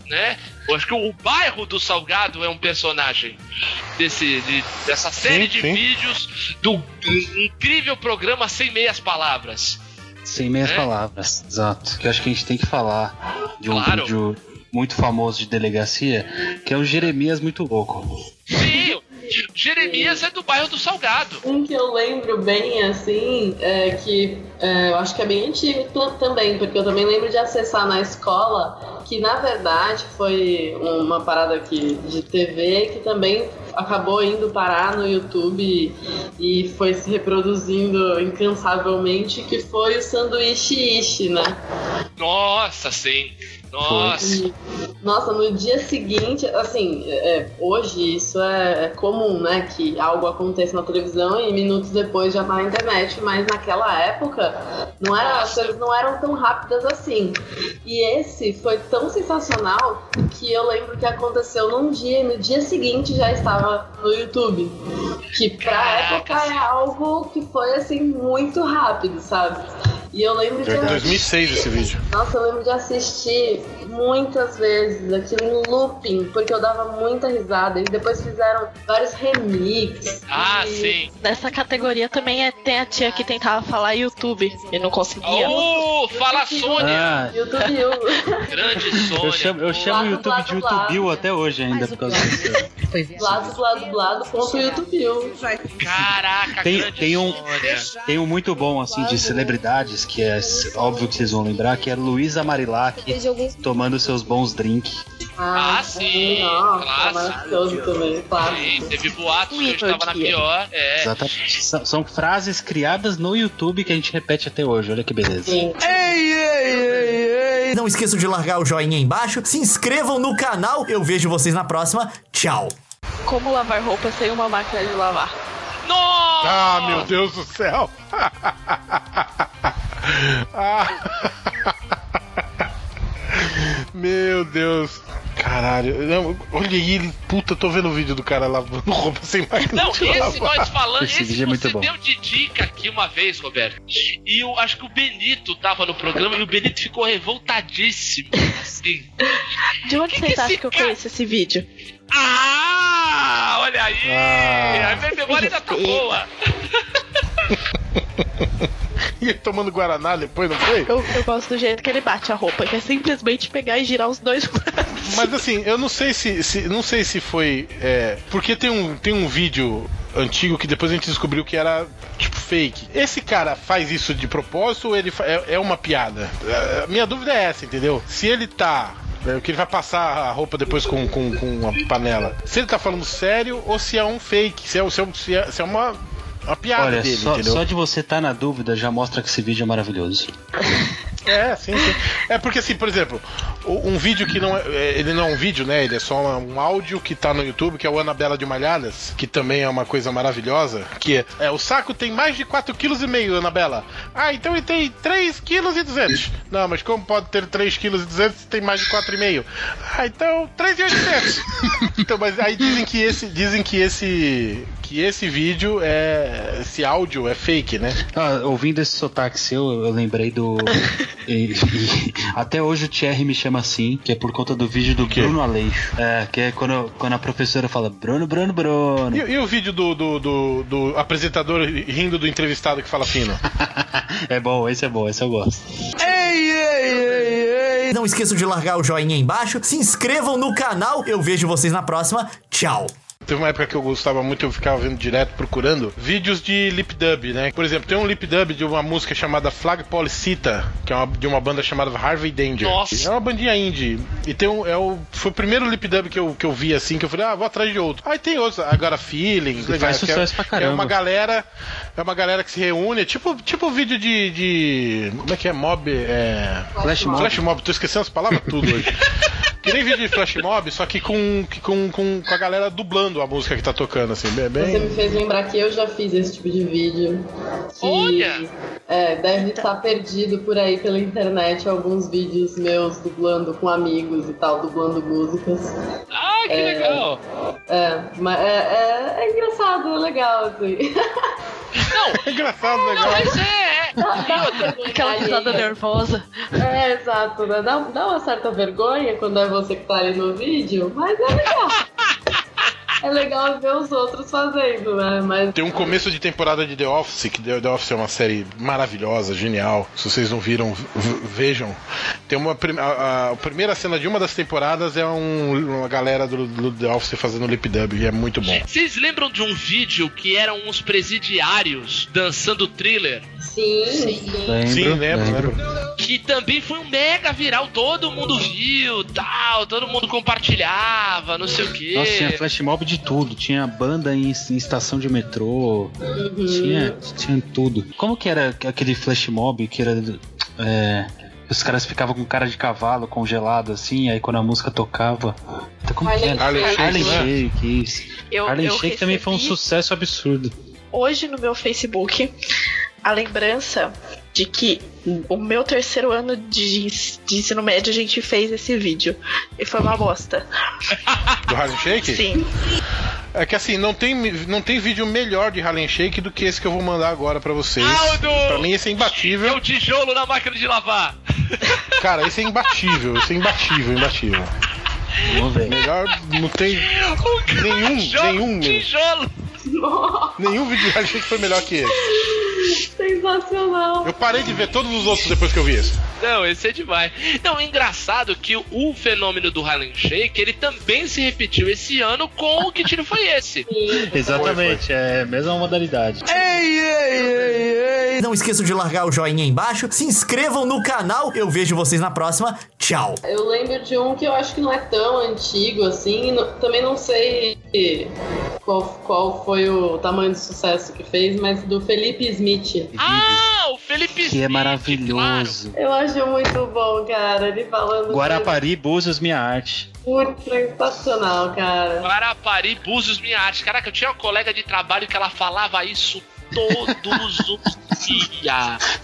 Né? Eu acho que o bairro do Salgado é um personagem desse, de- dessa série Sim, de sim. vídeos do incrível programa Sem Meias Palavras. Sem meias É? palavras, exato. Que eu acho que a gente tem que falar de um Claro. vídeo muito famoso de delegacia, que é o Jeremias Muito Louco. Sim, Jeremias é do bairro do Salgado. Um que eu lembro bem, assim, é que é, eu acho que é bem antigo também, porque eu também lembro de acessar na escola, que na verdade foi uma parada aqui de TV que também acabou indo parar no YouTube e foi se reproduzindo incansavelmente, que foi o sanduíche ishi, né? Nossa, sim. Nossa. E, nossa, no dia seguinte, assim, é, hoje isso é, é comum, né? Que algo aconteça na televisão e minutos depois já tá na internet, mas naquela época não era, as coisas não eram tão rápidas assim. E esse foi tão sensacional que eu lembro que aconteceu num dia e no dia seguinte já estava no YouTube. Que pra Caraca, época é algo que foi assim muito rápido, sabe? E eu lembro de 2006 esse vídeo. nossa, eu lembro de assistir muitas vezes aquilo em looping, porque eu dava muita risada. E depois fizeram vários remixes. Ah, e... sim. Nessa categoria também é, tem a tia que tentava falar YouTube e não conseguia. Oh, fala Sônia! Ah, YouTube. Grande Sônia. eu chamo, eu chamo o YouTube de lado. YouTube até hoje ainda por causa disso. Lado, dublado, dublado, ponto YouTube. Caraca, Tem, grande tem um Sônia. tem um muito bom assim de celebridades que é óbvio que vocês vão lembrar, que é Luísa Marilac tomando seus bons drinks. Ah, sim, Nossa, clássico. maravilhoso também, Sim, teve boatos que eu estava na pior. É. Exatamente. São, são frases criadas no YouTube que a gente repete até hoje. Olha que beleza. Sim. Não esqueçam de largar o joinha aí embaixo, se inscrevam no canal. Eu vejo vocês na próxima. Tchau. Como lavar roupa sem uma máquina de lavar? Nossa! Ah, meu Deus do céu! Ah. Meu Deus. Caralho. Não, olha aí, ele. Puta, tô vendo o vídeo do cara lavando roupa sem máquina Não, de esse lavar. nós falando, Esse esse, vídeo é muito você bom. deu de dica aqui uma vez, Roberto. E eu acho que o Benito tava no programa e o Benito ficou revoltadíssimo. Assim. De onde Que vocês que acham esse que eu cara- conheço esse vídeo? Ah! Olha aí! Ah. A minha memória ainda tá boa. E tomando Guaraná depois, não foi? Eu, eu gosto do jeito que ele bate a roupa, que é simplesmente pegar e girar os dois. Mas assim, eu não sei se, se- não sei se foi é, porque tem um tem um vídeo antigo que depois a gente descobriu que era tipo fake. Esse cara faz isso de propósito ou ele é, é uma piada? É, A minha dúvida é essa, entendeu? Se ele tá é, que ele vai passar a roupa depois com, com, com uma panela. Se ele tá falando sério ou se é um fake, se é, se é, se é, se é uma, uma piada Olha, dele, só, entendeu? só de você estar na dúvida já mostra que esse vídeo é maravilhoso. É, sim, sim. É porque assim, por exemplo, um vídeo que não é. é, Ele não é um vídeo, né? Ele é só um áudio que tá no YouTube, que é o Anabela de Malhadas, que também é uma coisa maravilhosa. Que é, é, o saco tem mais de 4,5 kg, Anabela. Ah, então ele tem 3,2 kg. Não, mas como pode ter 3,2 kg se tem mais de 4,5? Ah, então 3,800. então, mas aí dizem que esse. Dizem que esse. Que esse vídeo é. Esse áudio é fake, né? Ah, ouvindo esse sotaque seu, eu lembrei do. e- e- até hoje o Thierry me chama assim, que é por conta do vídeo do quê? Bruno Aleixo. É, que é quando, quando a professora fala Bruno, Bruno, Bruno. E, e o vídeo do, do, do, do apresentador rindo do entrevistado que fala fino? é bom, esse é bom, esse eu gosto. Não esqueçam de largar o joinha aí embaixo, se inscrevam no canal. Eu vejo vocês na próxima. Tchau. Teve uma época que eu gostava muito, eu ficava vendo direto, procurando vídeos de lip dub, né? Por exemplo, tem um lip dub de uma música chamada Flag Policita, que é uma, de uma banda chamada Harvey Danger. Nossa. É uma bandinha indie. E tem um, é o, foi o primeiro lip dub que eu, que eu vi assim, que eu falei, ah, vou atrás de outro. Aí tem outros, agora Feelings, E faz que é- sucesso pra É caramba. uma galera, é uma galera que se reúne, é tipo, tipo vídeo de, de. Como é que é? Mob. É. Flash mob. Flash mob, tô esquecendo as palavras tudo hoje. Que nem vídeo de flash mob, só que com, que com, com, com a galera dublando a música que tá tocando, assim, bem. Você me fez lembrar que eu já fiz esse tipo de vídeo. Que, Olha! É, deve estar perdido por aí pela internet alguns vídeos meus dublando com amigos e tal, dublando músicas. Ah, que É. legal. É, mas é, é, é engraçado, é legal, assim. É engraçado, legal. Não, mas é. Outra, Aquela risada nervosa. É, exato, né? Dá, dá uma certa vergonha quando é você que tá ali no vídeo, mas é legal. É legal ver os outros fazendo, né? Mas Tem um começo de temporada de The Office, que The Office é uma série maravilhosa, genial. Se vocês não viram, vejam. Tem uma prim- a, a- a primeira cena de uma das temporadas é um- uma galera do, do The Office fazendo lip dub, e é muito bom. Vocês lembram de um vídeo que eram uns presidiários dançando thriller? sim, sim. Lembro, Sim, lembro, lembro. Que também foi um mega viral, todo mundo viu, tal, todo mundo compartilhava, não sei o quê. Nossa, tinha flash mob de tudo. Tinha banda em, em estação de metrô. Tinha, tinha tudo. Como que era aquele flash mob que era. É, os caras ficavam com cara de cavalo congelado assim, aí quando a música tocava. Então, como Harlem era? Harlem Shake, Harlem né? Shake, isso. Eu, Harlem eu Shake também foi um recebi sucesso absurdo. hoje no meu Facebook a lembrança de que o meu terceiro ano de, de ensino médio a gente fez esse vídeo. E foi uma bosta. Do Harlem Shake? Sim. É que assim, não tem, não tem vídeo melhor de Harlem Shake do que esse que eu vou mandar agora pra vocês. Ah, o do- Pra mim esse é É imbatível. o tijolo na máquina de lavar. Cara, esse é imbatível, esse é imbatível, imbatível. Vamos ver. Melhor não tem nenhum, nenhum, Tijolo. Nenhum vídeo de Shake foi melhor que esse. Sensacional. Eu parei de ver todos os outros depois que eu vi esse. Não, esse é demais. Não, é engraçado que o fenômeno do Harlem Shake, ele também se repetiu esse ano com o que tiro foi esse. Exatamente, é a mesma modalidade. Não esqueçam de largar o joinha aí embaixo. Se inscrevam no canal. Eu vejo vocês na próxima. Tchau. Eu lembro de um que eu acho que não é tão antigo assim. também não sei qual, qual foi o tamanho de sucesso que fez, mas do Felipe Smith. Ah, o Felipe Que é Smith, maravilhoso. Eu acho muito bom, cara. Ele falando. Guarapari, Búzios, minha arte. Putz, sensacional, cara. Guarapari, Búzios, minha arte. Caraca, eu tinha uma colega de trabalho que ela falava isso todos os dias.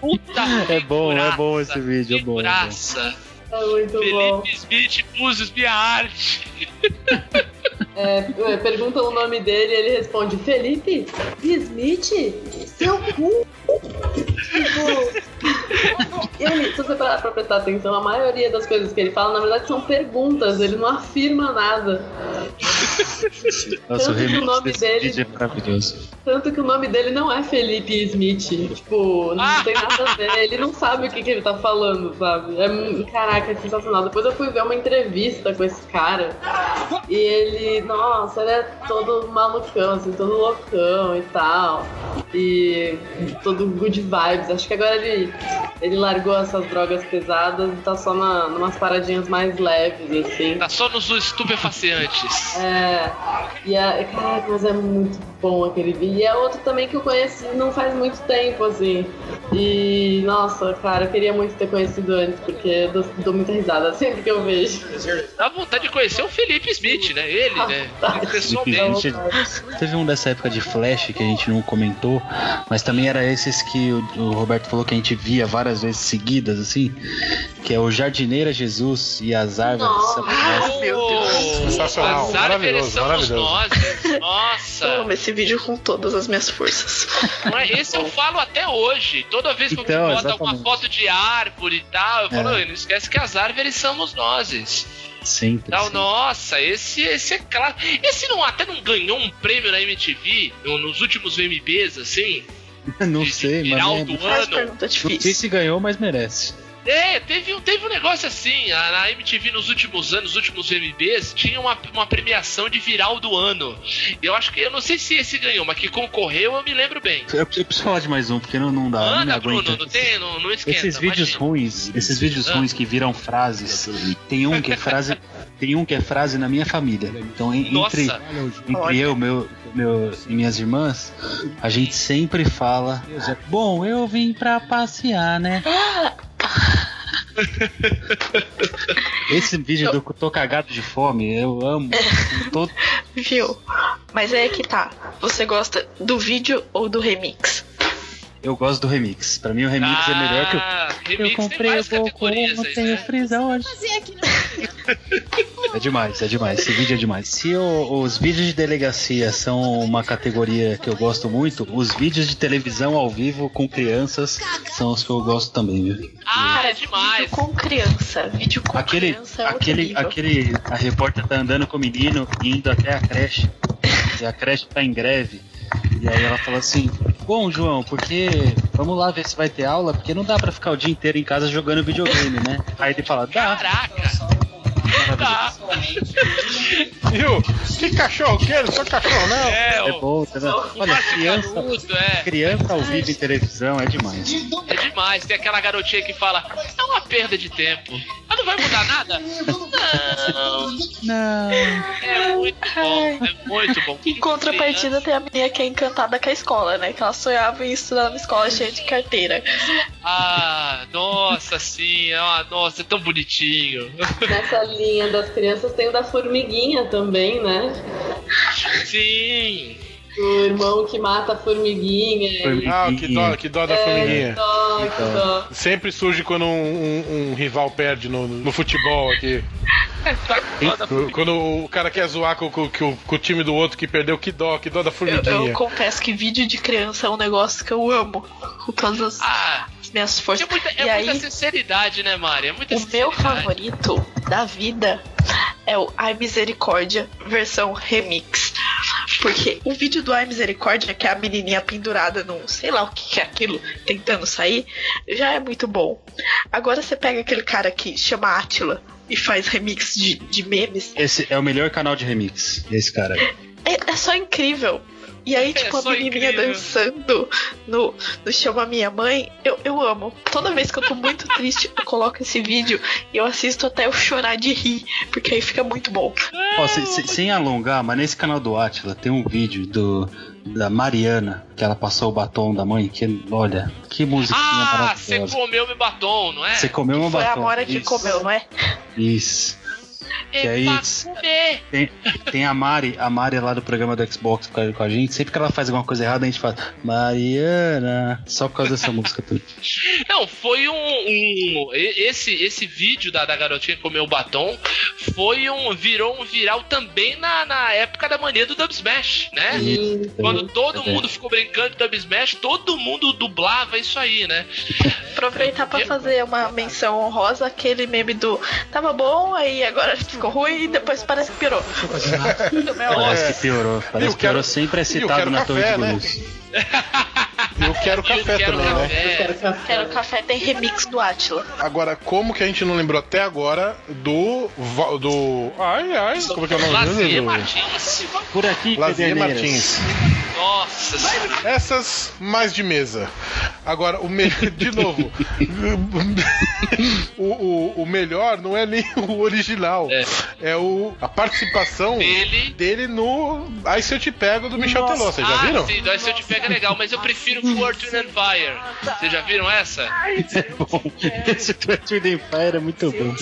Puta É bom, é bom esse vídeo, é bom. É bom. figuraça. É muito bom. Felipe Smith, Búzios, minha arte. É, pergunta o nome dele e ele responde: Felipe Smith? Seu cu? Tipo. ele, se você parar pra prestar atenção, a maioria das coisas que ele fala, na verdade, são perguntas, ele não afirma nada. Nossa, o Tanto que o nome desse dele- vídeo é maravilhoso. Tanto que o nome dele não é Felipe Smith. Tipo, não tem nada a ver. Ele não sabe o que, que ele tá falando, sabe? É, caraca, é sensacional. Depois eu fui ver uma entrevista com esse cara. E ele, nossa, ele é todo malucão, assim, todo loucão e tal. E todo good vibes. Acho que agora ele, ele largou essas drogas pesadas e tá só na, numas paradinhas mais leves, assim. Tá só nos estupefacientes. É, e é, cara, mas é muito bom aquele vídeo. E é outro também que eu conheci não faz muito tempo, assim. E, nossa, cara, eu queria muito ter conhecido antes, porque eu dou, dou muita risada sempre que eu vejo. Dá vontade de conhecer o Felipe Smith, né? Ele, né? Pessoalmente. Gente, teve um dessa época de Flash que a gente não comentou, mas também era esses que o, o Roberto falou que a gente via várias vezes seguidas, assim, que é o Jardineira Jesus e as árvores. Nossa. sabe? Meu Deus. Sensacional, As maravilhoso, árvores somos maravilhoso. nós. Nossa. Eu amo esse vídeo com todas as minhas forças. Mas esse eu falo até hoje. Toda vez que Então, alguém bota alguma foto de árvore e tal, eu falo, É. não esquece que as árvores somos nós. Sempre. Então, assim. nossa, esse, esse é claro. Esse não até não ganhou um prêmio na MTV no- nos últimos VMBs, assim? não de sei, mas. viral é- do ano. Não sei difícil. se ganhou, mas merece. É, teve, um- teve um negócio assim, a- na MTV nos últimos anos, nos últimos VMBs, tinha uma, uma premiação de viral do ano. Eu acho que, eu não sei se esse ganhou, mas que concorreu eu me lembro bem. Eu, eu preciso falar de mais um, porque não, não dá. não me Anda, aguenta. Bruno, não tem, não, não esquenta. Esses vídeos imagina. ruins, esses vídeos Ah. ruins que viram frases, tem um que é frase, tem um que é frase na minha família. Então en- entre, entre eu, meu, meu e minhas irmãs, a gente sempre fala: "Bom, eu vim pra passear, né?" Esse vídeo do tô cagado de fome, eu amo. todo- Viu? Mas é que tá. Você gosta do vídeo ou do remix? Eu gosto do remix. Pra mim o remix é melhor que o Ah, remix eu tem comprei o Goku, tenho né? freeza hoje. É demais, é demais. Esse vídeo é demais. Se o- os vídeos de delegacia são uma categoria que eu gosto muito, os vídeos de televisão ao vivo com crianças são os que eu gosto também, viu? Ah, é demais. Vídeo com criança. Vídeo com Aquele, criança é aquele, aquele, a repórter tá andando com o menino indo até a creche e a creche tá em greve. E aí ela fala assim: Bom, João, porque vamos lá ver se vai ter aula, porque não dá pra ficar o dia inteiro em casa jogando videogame, né? Aí ele fala: Dá. Caraca. Tá. Viu? Que cachorro que ele? Só cachorro, não. É, É bom, tá vendo? Olha, criança, Canudo, é. criança ao vivo em televisão é demais. É demais. Tem aquela garotinha que fala, é uma perda de tempo. Mas não vai mudar nada? Não. Não. É muito bom. É muito bom. Em contrapartida, tem a menina que é encantada com a escola, né? Que ela sonhava em estudar numa escola cheia de carteira. Ah, nossa, sim. Ah, nossa, é tão bonitinho. Nessa linha das crianças tem o da formiguinha também, né? Sim. O irmão que mata a formiguinha. Formiguinha. Ah, que dó, que dó da É, formiguinha. dó, que dó. Sempre surge quando um, um- um rival perde no, no futebol aqui. Quando o cara quer zoar com, com- com- com o time do outro que perdeu, que dó, que dó da Eu, formiguinha. eu confesso que vídeo de criança é um negócio que eu amo. Com todas as Ah, minhas é forças. muita, é e aí, muita sinceridade, né, Mari? É muita o meu favorito da vida é o Ai Misericórdia versão remix. Porque o vídeo do Ai Misericórdia, que é a menininha pendurada num sei lá o que é aquilo, tentando sair, já é muito bom. Agora você pega aquele cara que chama Atila e faz remix de, de memes. Esse é o melhor canal de remix, esse cara. aí. É, é só incrível. E aí, É tipo, a menininha incrível. dançando no, no Chama Minha Mãe, eu, eu amo. Toda vez que eu tô muito triste, eu coloco esse vídeo e eu assisto até eu chorar de rir, porque aí fica muito bom. Ó, se- se- sem alongar, mas nesse canal do Atila tem um vídeo do da Mariana, que ela passou o batom da mãe, que olha, que musiquinha Ah, você maravilhosa. comeu meu batom, não é? Você comeu uma Foi a batom. Amora que Isso, comeu, não é? Isso. É que aí-. Tem, tem a Mari, a Mari lá do programa do Xbox com a, com a gente. Sempre que ela faz alguma coisa errada, a gente fala Mariana. Só por causa dessa música tudo. Não, foi um. um- e- esse, esse vídeo da, da garotinha que comeu o batom foi um. virou um viral também na, na época da mania do Dub Smash, né? E- Quando todo É. mundo ficou brincando de Dub Smash, todo mundo dublava isso aí, né? Aproveitar pra fazer uma menção honrosa, aquele meme do tava bom, aí agora ficou ruim e depois parece que piorou. É Parece que piorou. Parece que piorou sempre é citado na Torre café, de né? Eu quero café Eu quero também, né? café. Quero café. Quero café, tem remix do Atila. Agora, como que a gente não lembrou até agora do. do. Ai, ai, como é que é o nome Lazier dele? Martins. Por aqui, Lazier. Martins. Nossa. Essas mais de mesa. Agora, o me... de novo, o, o, o melhor não é nem o original, É. é, o, a participação Ele. dele no Aí Se Eu Te Pego do Michel Teló. Vocês já ah, viram? sim, do Se Eu Te Pego é legal, mas eu prefiro Fortune and Fire. Vocês já viram essa? Bom, esse the Empire é muito bom.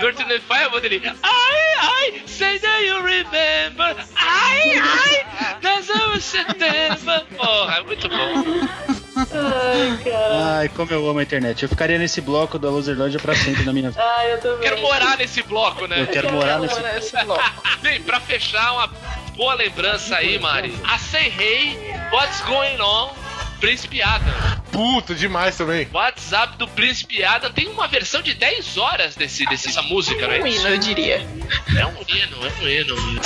Fortune and Fire, quando ele. Ai, ai, say that you remember. Ai, ai, that's our September. Porra, é muito bom. Ai, cara. Ai, como eu amo a internet. Eu ficaria nesse bloco da Loserlândia pra sempre na minha vida. Ai, eu também. Quero morar nesse bloco, né? Eu quero morar nesse. Agora esse bloco. Bem, pra fechar, uma boa lembrança aí, Mari. A Say Hey, What's Going On, Príncipe Adam. Puta, demais também. WhatsApp do Príncipe Adam tem uma versão de 10 horas desse, dessa música, né? Um hino, eu diria. É um hino, é um hino.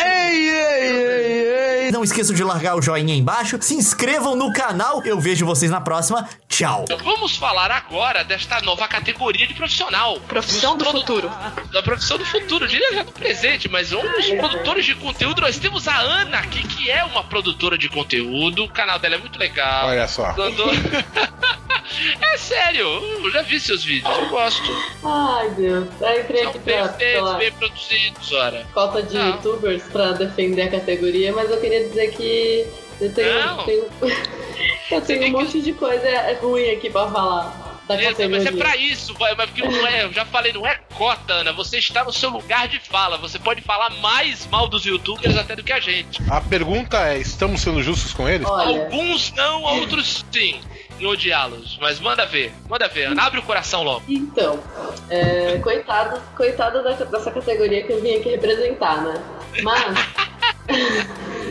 Não esqueçam de largar o joinha aí embaixo, se inscrevam no canal. Eu vejo vocês na próxima. Tchau. Vamos falar agora desta nova categoria de profissional. Profissão do produ- futuro. Da profissão do futuro, eu diria já do presente, mas um dos produtores de conteúdo, nós temos a Ana aqui, que é uma produtora de conteúdo. O canal dela é muito legal. Olha só. Quando- é sério, eu já vi seus vídeos, eu gosto. Ai, Deus. Eu entrei São aqui pra, perfeitos, pela bem produzidos, ora. cota de Não. youtubers pra defender a categoria, mas eu queria dizer que eu tenho, Não. tenho- eu tenho um que- monte de coisa ruim aqui pra falar da categoria. mas é pra isso, vai, mas porque não é, eu já falei, não é cota, Ana. Você está no seu lugar de fala. Você pode falar mais mal dos youtubers até do que a gente. A pergunta é: estamos sendo justos com eles? Olha, Alguns não, outros sim. Em odiá-los. Mas manda ver, manda ver, Ana. Abre o coração logo. então, é, coitado, coitado dessa categoria que eu vim aqui representar, né? Mas.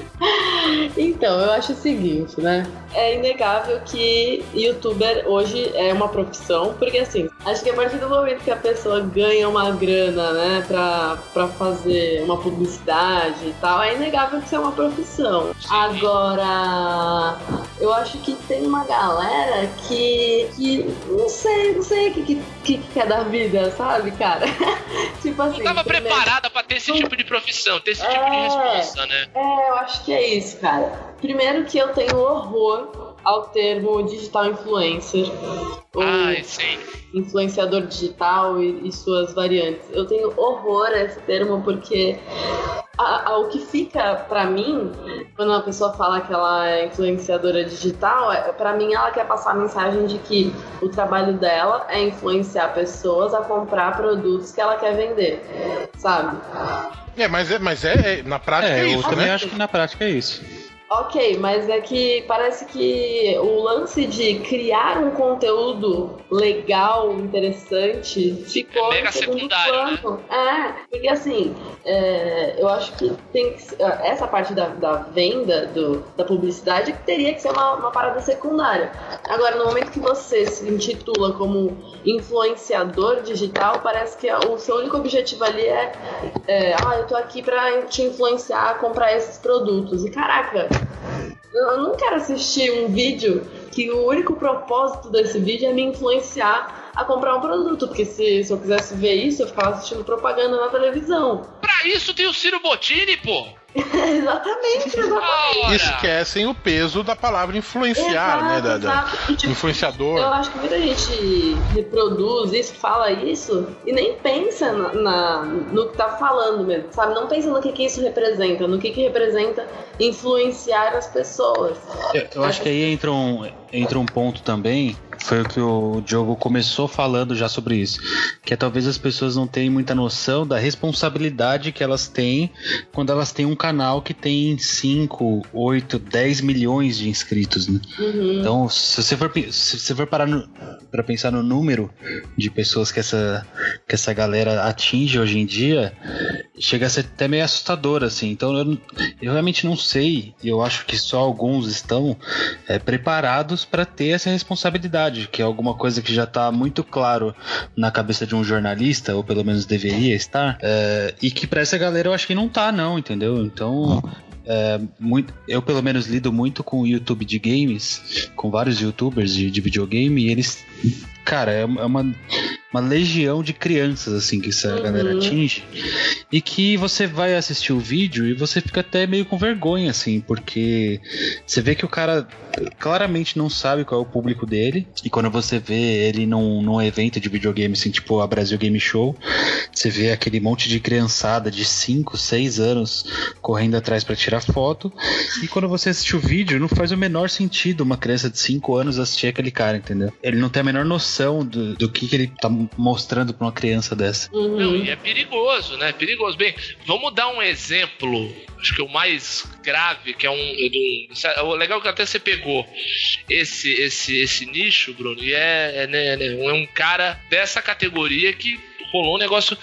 Então, eu acho o seguinte, né? É inegável que youtuber hoje é uma profissão, porque assim, acho que a partir do momento que a pessoa ganha uma grana, né, pra, pra fazer uma publicidade e tal, é inegável que isso é uma profissão. Agora, eu acho que tem uma galera que, que não sei, não sei o que, que, que quer da vida, sabe, cara? tipo assim. Não tava primeiro- preparada pra ter esse tipo de profissão, ter esse tipo de É. né? É, eu acho que é isso, cara. Primeiro que eu tenho horror ao termo digital influencer. Ou Ai, sim. influenciador digital e, e suas variantes. Eu tenho horror a esse termo porque a- a- o que fica pra mim quando uma pessoa fala que ela é influenciadora digital, é, pra mim ela quer passar a mensagem de que o trabalho dela é influenciar pessoas a comprar produtos que ela quer vender, sabe? É, mas é, mas é, é- na prática é, É, eu isso, também né? acho que na prática é isso. Ok, mas é que parece que o lance de criar um conteúdo legal, interessante, ficou É mega em segundo secundário, plano. É, porque assim, é, eu acho que tem que, essa parte da, da venda, do, da publicidade, teria que ser uma, uma parada secundária. Agora, no momento que você se intitula como influenciador digital, parece que o seu único objetivo ali é, é ah, eu tô aqui pra te influenciar a comprar esses produtos. E caraca, eu não quero assistir um vídeo que o único propósito desse vídeo é me influenciar a comprar um produto, porque se, se eu quisesse ver isso, eu ficava assistindo propaganda na televisão. Pra isso tem o Ciro Bottini, pô. exatamente, exatamente. Esquecem o peso da palavra influenciar, Exato, né? Da, da-. E, tipo, influenciador. Eu acho que muita gente reproduz isso, fala isso e nem pensa na, na- no que tá falando mesmo, sabe? Não pensa no que, que isso representa, no que, que representa influenciar as pessoas. Eu, eu acho que aí entra um, entra um ponto também, foi o que o Diogo começou falando já sobre isso, que é talvez as pessoas não tenham muita noção da responsabilidade que elas têm quando elas têm um canal que tem 5, 8, 10 milhões de inscritos, né? Uhum. Então, se você for, se você for parar pra pensar no número de pessoas que essa, que essa galera atinge hoje em dia, chega a ser até meio assustador, assim. Então, eu, eu realmente não sei, e eu acho que só alguns estão é, preparados para ter essa responsabilidade, que é alguma coisa que já tá muito claro na cabeça de um jornalista, ou pelo menos deveria estar, é, e que pra essa galera eu acho que não tá, não, entendeu? Então. é, muito, eu pelo menos lido muito com o YouTube de games, com vários youtubers de, de videogame, e eles, cara, é, é uma, uma legião de crianças assim que essa Uhum. galera atinge, e que você vai assistir o vídeo e você fica até meio com vergonha, assim, porque você vê que o cara claramente não sabe qual é o público dele, e quando você vê ele num, num evento de videogame, assim, tipo a Brasil Game Show, você vê aquele monte de criançada de 5, 6 anos correndo atrás pra tirar foto. E quando você assiste o vídeo, não faz o menor sentido uma criança de 5 anos assistir aquele cara, entendeu? Ele não tem a menor noção do, do que, que ele tá mostrando pra uma criança dessa. Uhum. Não, e é perigoso, né? Perigoso. Bem, vamos dar um exemplo, acho que o mais grave, que é um. de um- o legal é que até você pegou esse, esse, esse nicho, Bruno, e é, é, né, é um cara dessa categoria que rolou um negócio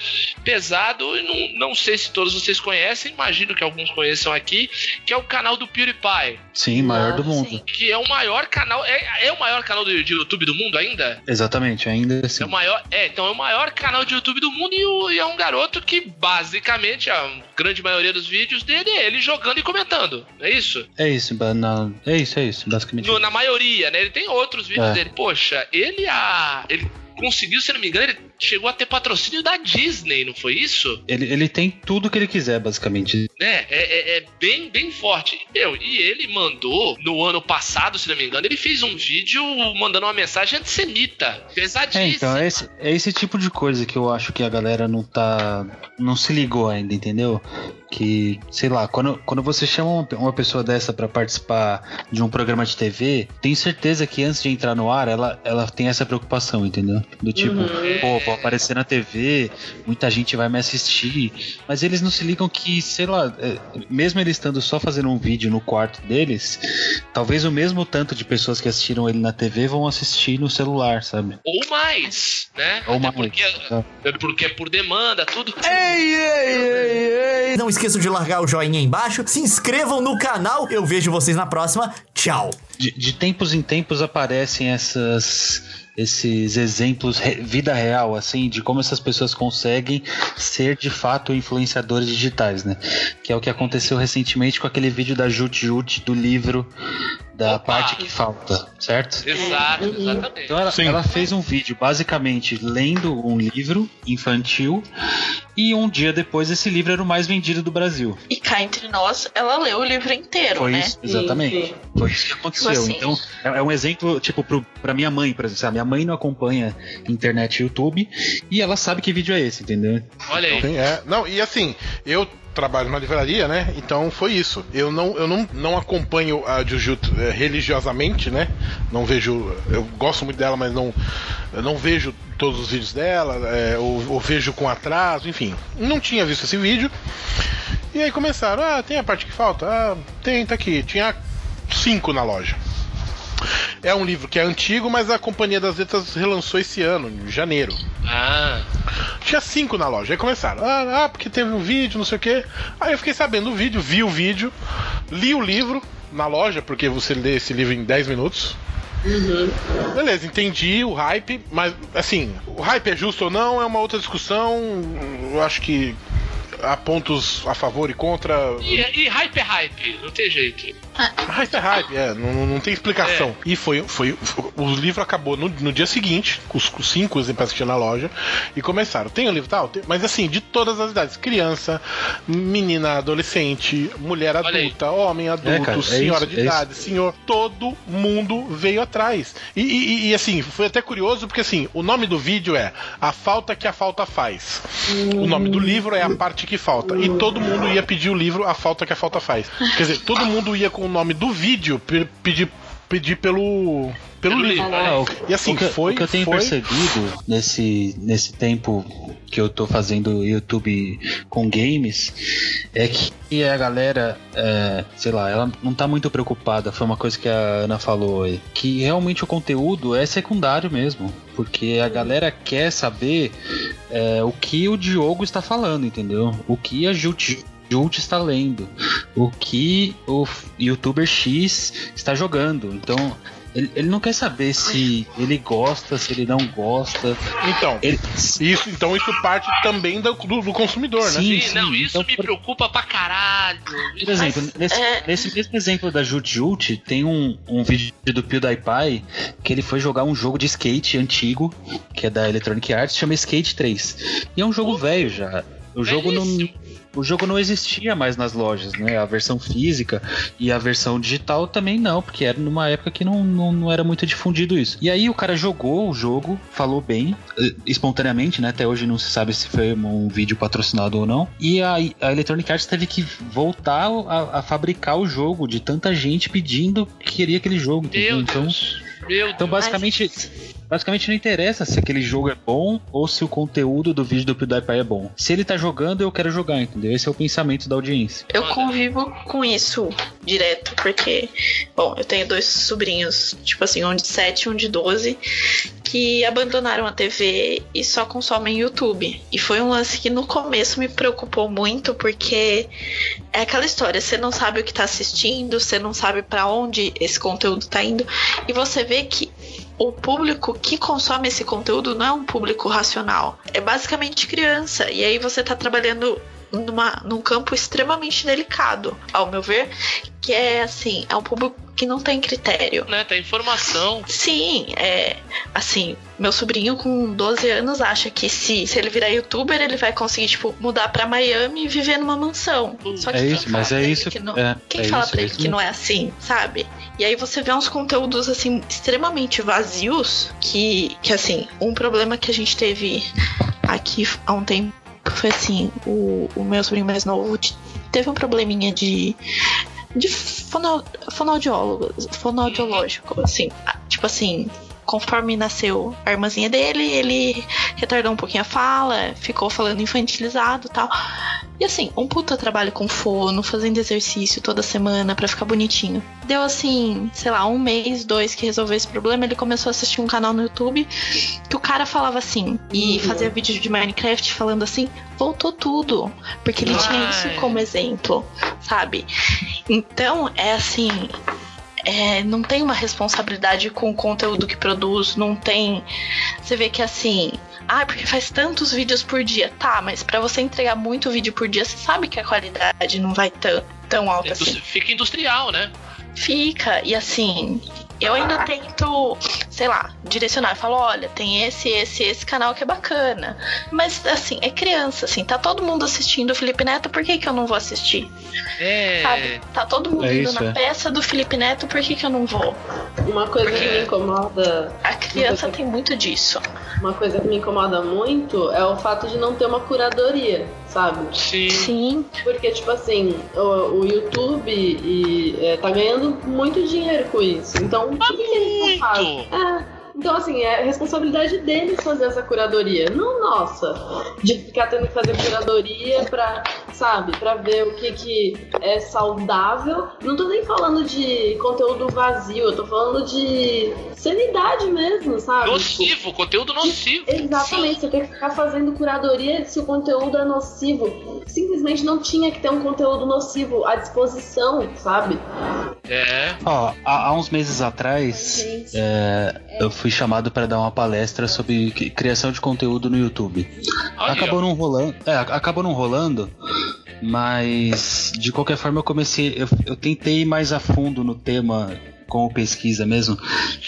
pesado e não, não sei se todos vocês conhecem, imagino que alguns conheçam aqui, que é o canal do PewDiePie, Sim, maior do Ah, mundo. sim. que é o maior canal, é, é o maior canal de, de YouTube do mundo ainda? Exatamente, ainda assim. É o maior, é, então é o maior canal de YouTube do mundo e, o- e é um garoto que basicamente a grande maioria dos vídeos dele é ele jogando e comentando. É isso? É isso, na- é isso, é isso, basicamente. No- na maioria, né? Ele tem outros vídeos É. dele. Poxa, ele a ele conseguiu, se não me engano, ele chegou a ter patrocínio da Disney, não foi isso? Ele, ele tem tudo que ele quiser, basicamente. É, é, é- é bem, bem forte. Meu, e ele mandou, no ano passado, se não me engano, ele fez um vídeo mandando uma mensagem antissemita. Pesadíssima. É, então, é esse, é esse tipo de coisa que eu acho que a galera não tá. não se ligou ainda, entendeu? Que, sei lá, quando, quando você chama uma, pessoa dessa pra participar de um programa de TV, tenho certeza que antes de entrar no ar, ela, ela tem essa preocupação, entendeu? Do tipo, Uhum. pô, vou aparecer na TV, muita gente vai me assistir. Mas eles não se ligam que, sei lá, é, mesmo ele estando só fazendo um vídeo no quarto deles, talvez o mesmo tanto de pessoas que assistiram ele na TV vão assistir no celular, sabe? Ou mais, né? Ou Até mais, Porque, tá. porque é por demanda, tudo. Não esqueçam de largar o joinha aí embaixo, se inscrevam no canal. Eu vejo vocês na próxima. Tchau. De, de tempos em tempos aparecem essas esses exemplos re- vida real assim de como essas pessoas conseguem ser de fato influenciadores digitais, né? Que é o que aconteceu recentemente com aquele vídeo da Jut Jut do livro da Opa! parte que falta, certo? Exato, Uhum. exatamente. Então ela, ela fez um vídeo basicamente lendo um livro infantil e um dia depois esse livro era o mais vendido do Brasil. E cá entre nós, ela leu o livro inteiro, Foi né? isso, exatamente. Sim, Foi isso que aconteceu. Tipo assim. Então, é, é um exemplo, tipo, pro, pra minha mãe, por exemplo. sabe? Minha mãe não acompanha internet e YouTube e ela sabe que vídeo é esse, entendeu? Olha aí. Sim, é. Não, e assim, eu trabalho na livraria, né? Então foi isso. Eu não, eu não, não acompanho a Jujutsu eh, religiosamente, né? Não vejo. Eu gosto muito dela, mas não, não vejo todos os vídeos dela, eh, ou, ou vejo com atraso, enfim. Não tinha visto esse vídeo. E aí começaram, ah, tem a parte que falta? Ah, tem, tá aqui. Tinha cinco na loja. É um livro que é antigo, mas a Companhia das Letras relançou esse ano, em janeiro. Ah, Tinha cinco na loja. Aí começaram. Ah, ah, porque teve um vídeo, não sei o quê. Aí eu fiquei sabendo do vídeo, vi o vídeo, li o livro na loja, porque você lê esse livro em 10 minutos. Beleza, entendi o hype, mas assim, o hype é justo ou não é uma outra discussão. Eu acho que há pontos a favor e contra. E, e hype é hype, não tem jeito. Hype é hype, é, não, não tem explicação. E foi, foi. O livro acabou no, no dia seguinte, com os, os cinco exemplares que tinha na loja, e começaram. Tem o livro tal? Tem, mas assim, de todas as idades: criança, menina, adolescente, mulher adulta, homem adulto, cara, é senhora isso, de é idade, senhor. Todo mundo veio atrás. E, e- e, assim, foi até curioso, porque assim, o nome do vídeo é A Falta que a Falta Faz. O nome do livro é A Parte que Falta. E todo mundo ia pedir o livro A Falta que a Falta Faz. Quer dizer, todo mundo ia com o nome do vídeo pe- pedir, pedir pelo, pelo, livro. É, o, E assim, o que, foi- o que eu tenho foi- percebido nesse, nesse tempo que eu tô fazendo YouTube com games é que a galera, é, sei lá, ela não tá muito preocupada. Foi uma coisa que a Ana falou aí. Que realmente o conteúdo é secundário mesmo. Porque a galera quer saber é, o que o Diogo está falando, entendeu? O que a Jut. Jult está lendo, o que o youtuber X está jogando. Então, ele, ele não quer saber se ele gosta, se ele não gosta. Então, Ele, isso, então isso parte também do, do- do consumidor, né? Sim, Sim, não, isso então, me por- preocupa pra caralho. Por exemplo, Mas, nesse, é- nesse mesmo exemplo da Jut Jut, tem um, um vídeo do PewDiePie que ele foi jogar um jogo de skate antigo, que é da Electronic Arts, chama Skate 3. E é um jogo velho já. O jogo não. O jogo não existia mais nas lojas, né? A versão física e a versão digital também não, porque era numa época que não, não, não era muito difundido isso. E aí o cara jogou o jogo, falou bem, eh, espontaneamente, né? Até hoje não se sabe se foi um vídeo patrocinado ou não. E a, a Electronic Arts teve que voltar a, a fabricar o jogo de tanta gente pedindo que queria aquele jogo? Meu Então, Deus. Meu então Deus. basicamente, basicamente não interessa se aquele jogo é bom ou se o conteúdo do vídeo do PewDiePie é bom. Se ele tá jogando, eu quero jogar, entendeu? Esse é o pensamento da audiência. Eu convivo com isso direto, porque, bom, eu tenho dois sobrinhos, tipo assim, um de 7 e um de 12, que abandonaram a TV e só consomem YouTube. E foi um lance que no começo me preocupou muito, porque é aquela história, você não sabe o que tá assistindo, você não sabe pra onde esse conteúdo tá indo, e você vê que o público que consome esse conteúdo não é um público racional. É basicamente criança. E aí você tá trabalhando numa, num campo extremamente delicado, ao meu ver, que é assim, é um público que não tem critério. Né, tá informação. Sim, é assim, meu sobrinho com 12 anos acha que se, se ele virar youtuber, ele vai conseguir, tipo, mudar pra Miami e viver numa mansão. Só que É quem isso, mas fala é pra ele isso. que não- é, quem é fala isso, pra é ele isso que mesmo. não é assim, sabe? E aí você vê uns conteúdos, assim, extremamente vazios, que, que assim, um problema que a gente teve aqui há um tempo foi assim, o, o meu sobrinho mais novo teve um probleminha de de fono, fonoaudiólogo, fonoaudiológico, assim, tipo assim, conforme nasceu a irmãzinha dele, ele retardou um pouquinho a fala, ficou falando infantilizado e tal. E assim, um puta trabalho com fono, fazendo exercício toda semana pra ficar bonitinho. Deu assim, sei lá, um mês, dois que resolveu esse problema, ele começou a assistir um canal no YouTube que o cara falava assim, e fazia vídeo de Minecraft falando assim, voltou tudo. Porque ele tinha isso Ai. como exemplo, sabe? Então, é assim. É, não tem uma responsabilidade com o conteúdo que produz, não tem. Você vê que assim. Ah, porque faz tantos vídeos por dia. Tá, mas pra você entregar muito vídeo por dia, você sabe que a qualidade não vai tão, tão alta assim. Fica industrial, né? Fica, e assim, eu ainda tento, sei lá, direcionar. Eu falo, olha, tem esse, esse, esse canal que é bacana. Mas, assim, é criança, assim, tá todo mundo assistindo o Felipe Neto, por que, que eu não vou assistir? É. Sabe? Tá todo mundo É indo isso, na é. peça do Felipe Neto, por que, que eu não vou? Uma coisa que me incomoda A criança tem muito disso. Uma coisa que me incomoda muito é o fato de não ter uma curadoria, sabe? Sim. Sim, Porque, tipo assim, o, o YouTube e, é, tá ganhando muito dinheiro com isso. Então, por que, que eles não fazem? É, então, assim, é responsabilidade deles fazer essa curadoria, não nossa. De ficar tendo que fazer curadoria pra sabe? Pra ver o que, que é saudável. Não tô nem falando de conteúdo vazio, eu tô falando de sanidade mesmo, sabe? Nocivo, conteúdo nocivo. Exatamente, você tem que ficar fazendo curadoria se o conteúdo é nocivo. Simplesmente não tinha que ter um conteúdo nocivo à disposição, sabe? É. Ó, há, há uns meses atrás, é, eu fui chamado para dar uma palestra sobre cri- criação de conteúdo no YouTube. Olha, acabou não rolando, é, ac- acabou não rolando, mas de qualquer forma eu comecei, eu, eu tentei ir mais a fundo no tema com pesquisa mesmo.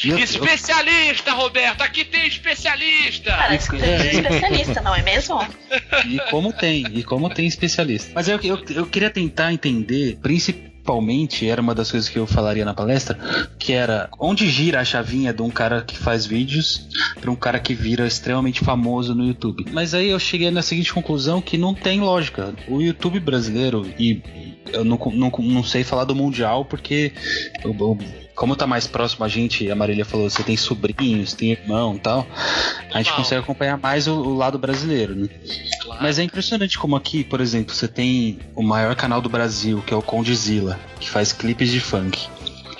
Eu- eu- Especialista, Roberto! Aqui tem especialista! Parece que É. tem um especialista, não é mesmo? E como tem, e como tem especialista. Mas eu, eu, eu queria tentar entender, principalmente, era uma das coisas que eu falaria na palestra, que era onde gira a chavinha de um cara que faz vídeos para um cara que vira extremamente famoso no YouTube. Mas aí eu cheguei na seguinte conclusão que não tem lógica. O YouTube brasileiro, e eu não, não, não sei falar do mundial, porque eu- eu- como tá mais próximo a gente, a Marília falou, você tem sobrinhos, tem irmão e tal, a gente consegue acompanhar mais o, o lado brasileiro, né? Mas é impressionante como aqui, por exemplo, você tem o maior canal do Brasil, que é o Condzilla, que faz clipes de funk.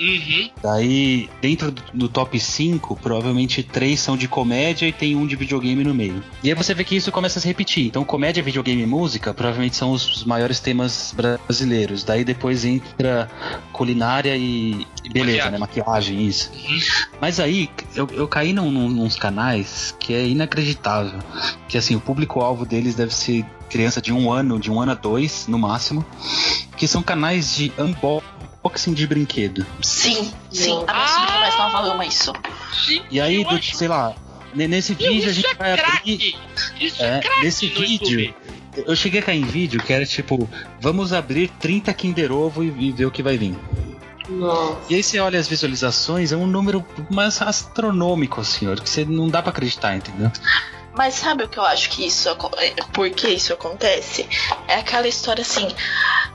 Uhum. Daí, dentro do, do top 5, provavelmente três são de comédia e tem um de videogame no meio. E aí você vê que isso começa a se repetir. Então, comédia, videogame e música provavelmente são os, maiores temas brasileiros. Daí depois entra culinária e, beleza, Maquiagem. né? Maquiagem, isso. Mas aí, eu, eu caí num, num, nos canais que é inacreditável. Que assim, o público-alvo deles deve ser criança de um ano, de um ano a dois, no máximo. Que são canais de unboxing de brinquedo. Sim, sim. A minha sobrinha mais nova ama isso. Gente, E aí, do, acho- sei lá, ne- nesse vídeo a gente é vai abrir. Isso é, É, nesse no vídeo, YouTube. eu cheguei a cair em vídeo que era tipo, vamos abrir 30 Kinder Ovo e, e ver o que vai vir. Nossa. E aí você olha as visualizações, é um número mais astronômico, senhor, que você não dá pra acreditar, entendeu? Mas sabe o que eu acho que isso é, por que isso acontece? É aquela história assim,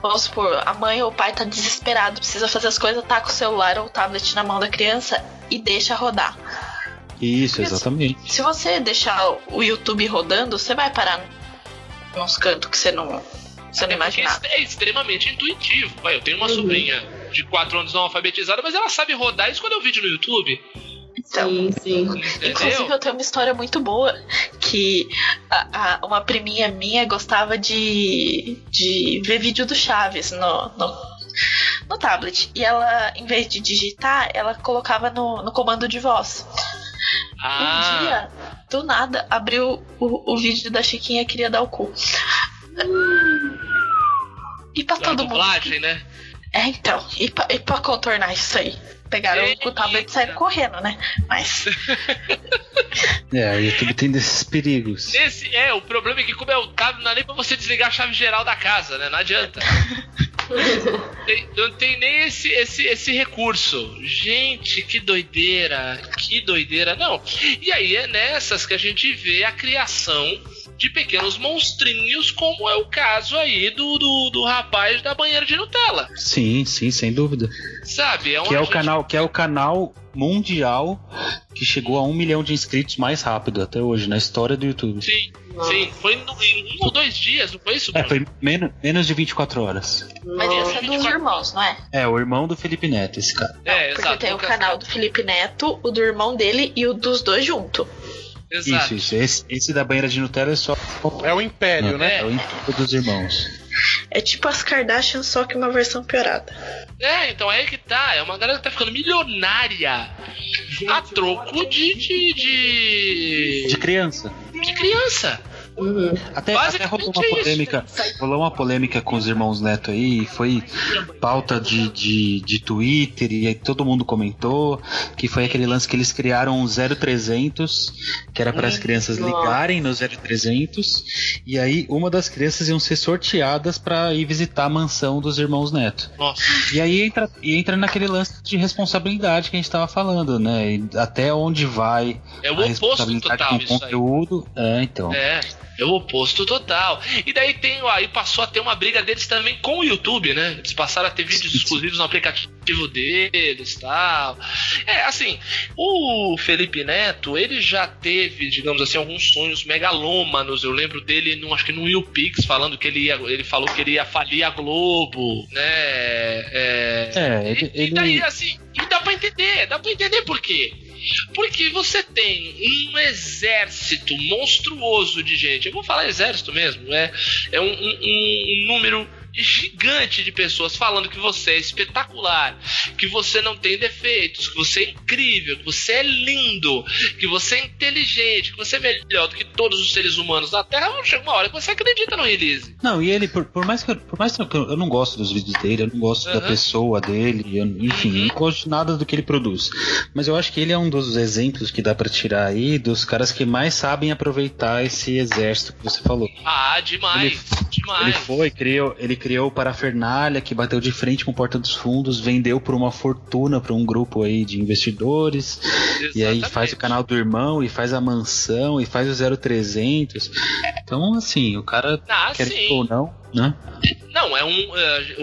vamos supor, a mãe ou o pai tá desesperado, precisa fazer as coisas, tá com o celular ou o tablet na mão da criança e deixa rodar. Isso, Isso. exatamente. Se você deixar o YouTube rodando, você vai parar nos cantos que você não, você não porque imaginava. é extremamente intuitivo. Vai, eu tenho uma Uhum. sobrinha de 4 anos não alfabetizada, mas ela sabe rodar e escolher o vídeo no YouTube. Então, Sim, sim. Inclusive, eu tenho uma história muito boa que a- a- uma priminha minha gostava de, de ver vídeo do Chaves no, no, no tablet. E ela, em vez de digitar, ela colocava no, no comando de voz. Um Ah, dia, do nada, abriu o, o vídeo da Chiquinha queria dar o cu. E pra da todo mundo. dublagem, né? É, então. E pra, e pra contornar isso aí? Pegaram Eita. o tablet e saíram correndo, né? Mas. É, o YouTube tem desses perigos. Esse é, o problema é que como é o tablet, não dá nem pra você desligar a chave geral da casa, né? Não adianta. Tem- não tem nem esse, esse, esse recurso. Gente, que doideira, que doideira. Não. E aí é nessas que a gente vê a criação de pequenos monstrinhos, como é o caso aí do, do, do rapaz da banheira de Nutella. Sim, sim, sem dúvida. Sabe? Que é o gente- canal, que é o canal mundial que chegou a um milhão de inscritos mais rápido até hoje na história do YouTube. Sim, Nossa. sim. Foi no- em um ou dois dias, não foi isso? É, Bruno? foi menos, menos de 24 horas. Mas esse é dos irmãos, não é? É, o irmão do Felipe Neto, esse cara. É, Porque exato. tem o canal do Felipe Neto, o do irmão dele e o dos dois junto. Exato. Isso, isso. Esse, esse da banheira de Nutella é só. É o Império, né? É, o intuito dos irmãos. É tipo as Kardashian, só que uma versão piorada. É, então é aí que tá. É uma galera que tá ficando milionária a troco de. de. de, De criança. de criança. Uhum. Até, até rolou é uma isso. polêmica. Rolou uma polêmica com os irmãos Neto aí. Foi pauta de, de, de Twitter e aí todo mundo comentou. Que foi aquele lance que eles criaram um 0300, que era para as crianças Nossa. ligarem no 0300. E aí uma das crianças iam ser sorteadas para ir visitar a mansão dos irmãos Neto. Nossa. E aí entra, e entra naquele lance de responsabilidade que a gente tava falando, né? E até onde vai É o a oposto responsabilidade total com o conteúdo. É, então. É. É o oposto total. E daí tem, aí passou a ter uma briga deles também com o YouTube, né? Eles passaram a ter vídeos exclusivos no aplicativo deles tal. É, assim, o Felipe Neto, ele já teve, digamos assim, alguns sonhos megalômanos. Eu lembro dele, num, acho que no Pix, falando que ele ia, ele falou que ele ia falir a Globo, né? É, É, ele- e, e daí, ele- assim, e dá pra entender, dá pra entender por quê. Porque você tem um exército monstruoso de gente. Eu vou falar exército mesmo, é, é um, um- um número gigante de pessoas falando que você é espetacular, que você não tem defeitos, que você é incrível, que você é lindo, que você é inteligente, que você é melhor do que todos os seres humanos da Terra. Chega uma hora que você acredita no release. Não, e ele, por, por mais que eu, por mais que eu, eu não gosto dos vídeos dele, eu não gosto da Aham. pessoa dele, eu- enfim, eu não gosto de nada do que ele produz. Mas eu acho que ele é um dos exemplos que dá pra tirar aí dos caras que mais sabem aproveitar esse exército que você falou. Ah, demais, Ele- demais. Ele foi, criou, ele criou o Parafernália, que bateu de frente com Porta dos Fundos, vendeu por uma fortuna para um grupo aí de investidores, e aí Exatamente. faz o canal do irmão, e faz a mansão, e faz o 0300. Então, assim, o cara, Ah, quer sim. ou não, né? Não, é um, é,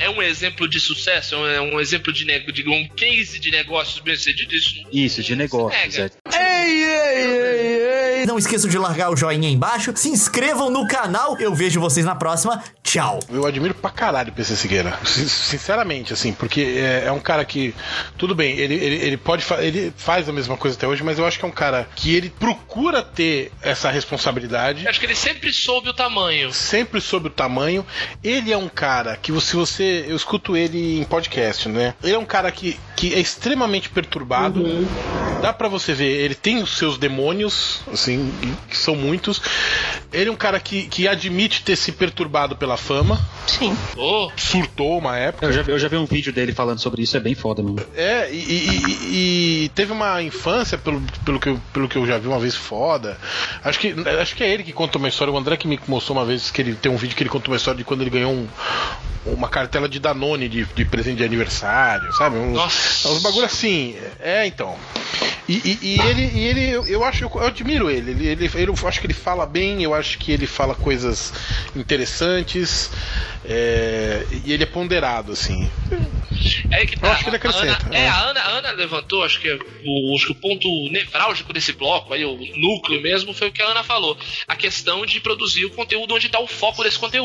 é, é um exemplo de sucesso, é um exemplo de, nego- de um case de negócios bem sucedido. Isso, Isso, de não se negócios, nega. é. Não esqueçam de largar o joinha aí embaixo, se inscrevam no canal. Eu vejo vocês na próxima. Tchau. Eu admiro pra caralho o PC Siqueira. Sin- Sinceramente, assim, porque é, é um cara que. Tudo bem, ele, ele, ele pode fa- ele faz a mesma coisa até hoje, mas eu acho que é um cara que ele procura ter essa responsabilidade. Acho que ele sempre soube o tamanho. Sempre sob o tamanho. Ele é um cara que, se você. Eu escuto ele em podcast, né? Ele é um cara que, que é extremamente perturbado. Dá pra você ver, ele tem os seus demônios, assim, que são muitos. Ele é um cara que, que admite ter se perturbado pela fama. Sim. Oh, Surtou uma época. Eu já, vi- eu já vi um vídeo dele falando sobre isso, é bem foda mesmo. É, e, e- e- e teve uma infância, pelo, pelo, que eu, pelo que eu já vi uma vez, foda. Acho que, acho que é ele que conta uma história. O André que me mostrou uma vez que ele tem um vídeo que ele conta uma história de quando ele ganhou um- uma cartela de Danone de, de presente de aniversário, sabe? Uns, Nossa. uns bagulho assim. É, então. E, e- e ele, e ele eu, eu acho, eu, admiro ele. Ele, ele. ele- Eu acho que ele fala bem, eu acho que ele fala coisas interessantes. é, e ele é ponderado, assim. é que tá. Eu acho que ele a Ana, acrescenta, é, é. a Ana, a Ana levantou, acho que, o, acho que o ponto nevrálgico desse bloco, aí, o núcleo mesmo, foi o que a Ana falou. A questão de produzir o conteúdo onde está o foco desse conteúdo.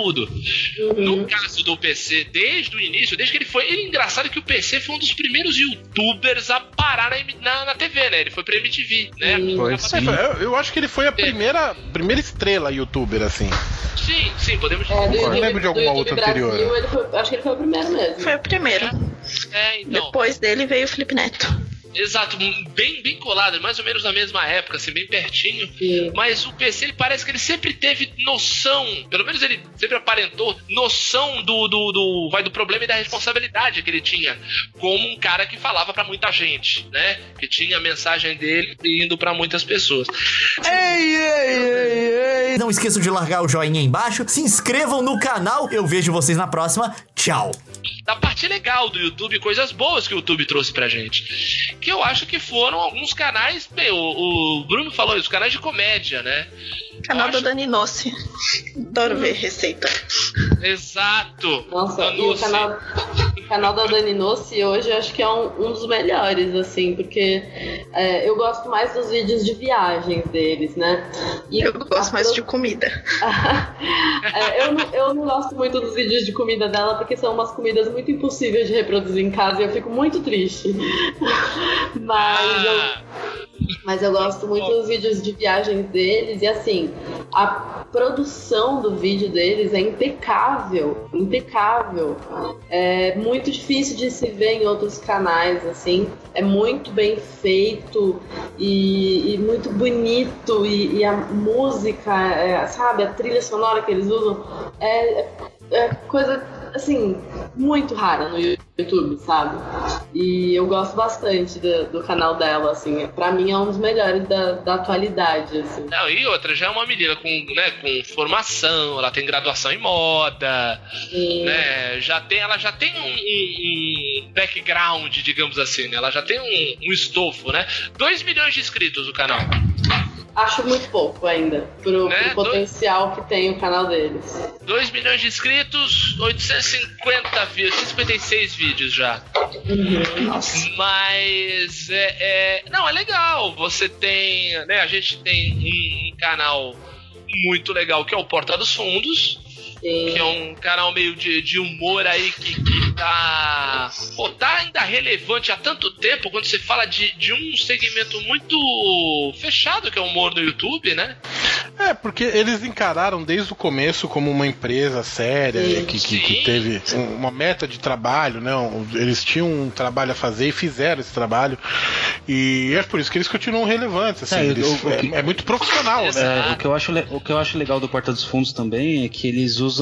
No caso do PC, desde o início, desde que ele foi. Ele é engraçado que o PC foi um dos primeiros youtubers a parar na, na, na TV, né? Ele foi pra MTV, né? Foi, É, sim. Eu, eu acho que ele foi a primeira, primeira estrela youtuber, assim. Sim, sim, podemos É, do dizer. YouTube, lembro de alguma outra Brasil, anterior. foi- acho que ele foi o primeiro mesmo. Foi o primeiro. É, então. Depois dele veio o Felipe Neto. Exato, bem, bem colado, mais ou menos na mesma época, assim, bem pertinho. Sim. Mas o PC, ele parece que ele sempre teve noção, pelo menos ele sempre aparentou, noção do, do, do, vai, do problema e da responsabilidade que ele tinha, como um cara que falava pra muita gente, né? Que tinha a mensagem dele indo pra muitas pessoas. Não esqueçam de largar o joinha aí embaixo, se inscrevam no canal. Eu vejo vocês na próxima. Tchau. Da parte legal do YouTube, coisas boas que o YouTube trouxe pra gente. Que eu acho que foram alguns canais, bem, o, o Bruno falou isso, canais de comédia, né? Canal acho- Dani Nossi. Adoro ver receita. Exato. Nossa, e o canal, o canal da Dani Nossi hoje eu acho que é um, um dos melhores, assim, porque é, eu gosto mais dos vídeos de viagens deles, né? E Eu gosto mais de comida. É, eu, não, eu não gosto muito dos vídeos de comida dela porque são umas comidas muito impossíveis de reproduzir em casa e eu fico muito triste. Mas eu, Ah, mas eu gosto muito dos vídeos de viagens deles e assim, a produção do vídeo deles é impecável, impecável. É muito difícil de se ver em outros canais, assim. É muito bem feito e, e muito bonito e, e a música, é, sabe, a trilha sonora que eles usam é- é coisa assim muito rara no YouTube, sabe? E eu gosto bastante do, do canal dela, assim. Pra mim é um dos melhores da, da atualidade, assim. Não, e outra, já é uma menina com, né, com formação, ela tem graduação em moda, E- né? Já tem, ela já tem um, um- um background, digamos assim, né? Ela já tem um, um estofo, né? 2 milhões de inscritos o canal. Acho muito pouco ainda, pro, Né? pro potencial que tem o canal deles. 2 milhões de inscritos, 850 vídeos, 856 vídeos já. Mas é, é- Não, é legal. Você tem. Né, a gente tem um canal muito legal que é o Porta dos Fundos. Que é um canal meio de, de humor aí que, que tá. Pô, tá ainda relevante há tanto tempo quando você fala de, de um segmento muito fechado que é o humor no YouTube, né? É, porque eles encararam desde o começo como uma empresa séria, Sim. que, que, que teve um- uma meta de trabalho, né? Eles tinham um trabalho a fazer e fizeram esse trabalho. E é por isso que eles continuam relevantes. Assim, É, eles- o- o- é, é muito profissional, né? É, o, que eu acho, o que eu acho legal do Porta dos Fundos também é que eles usam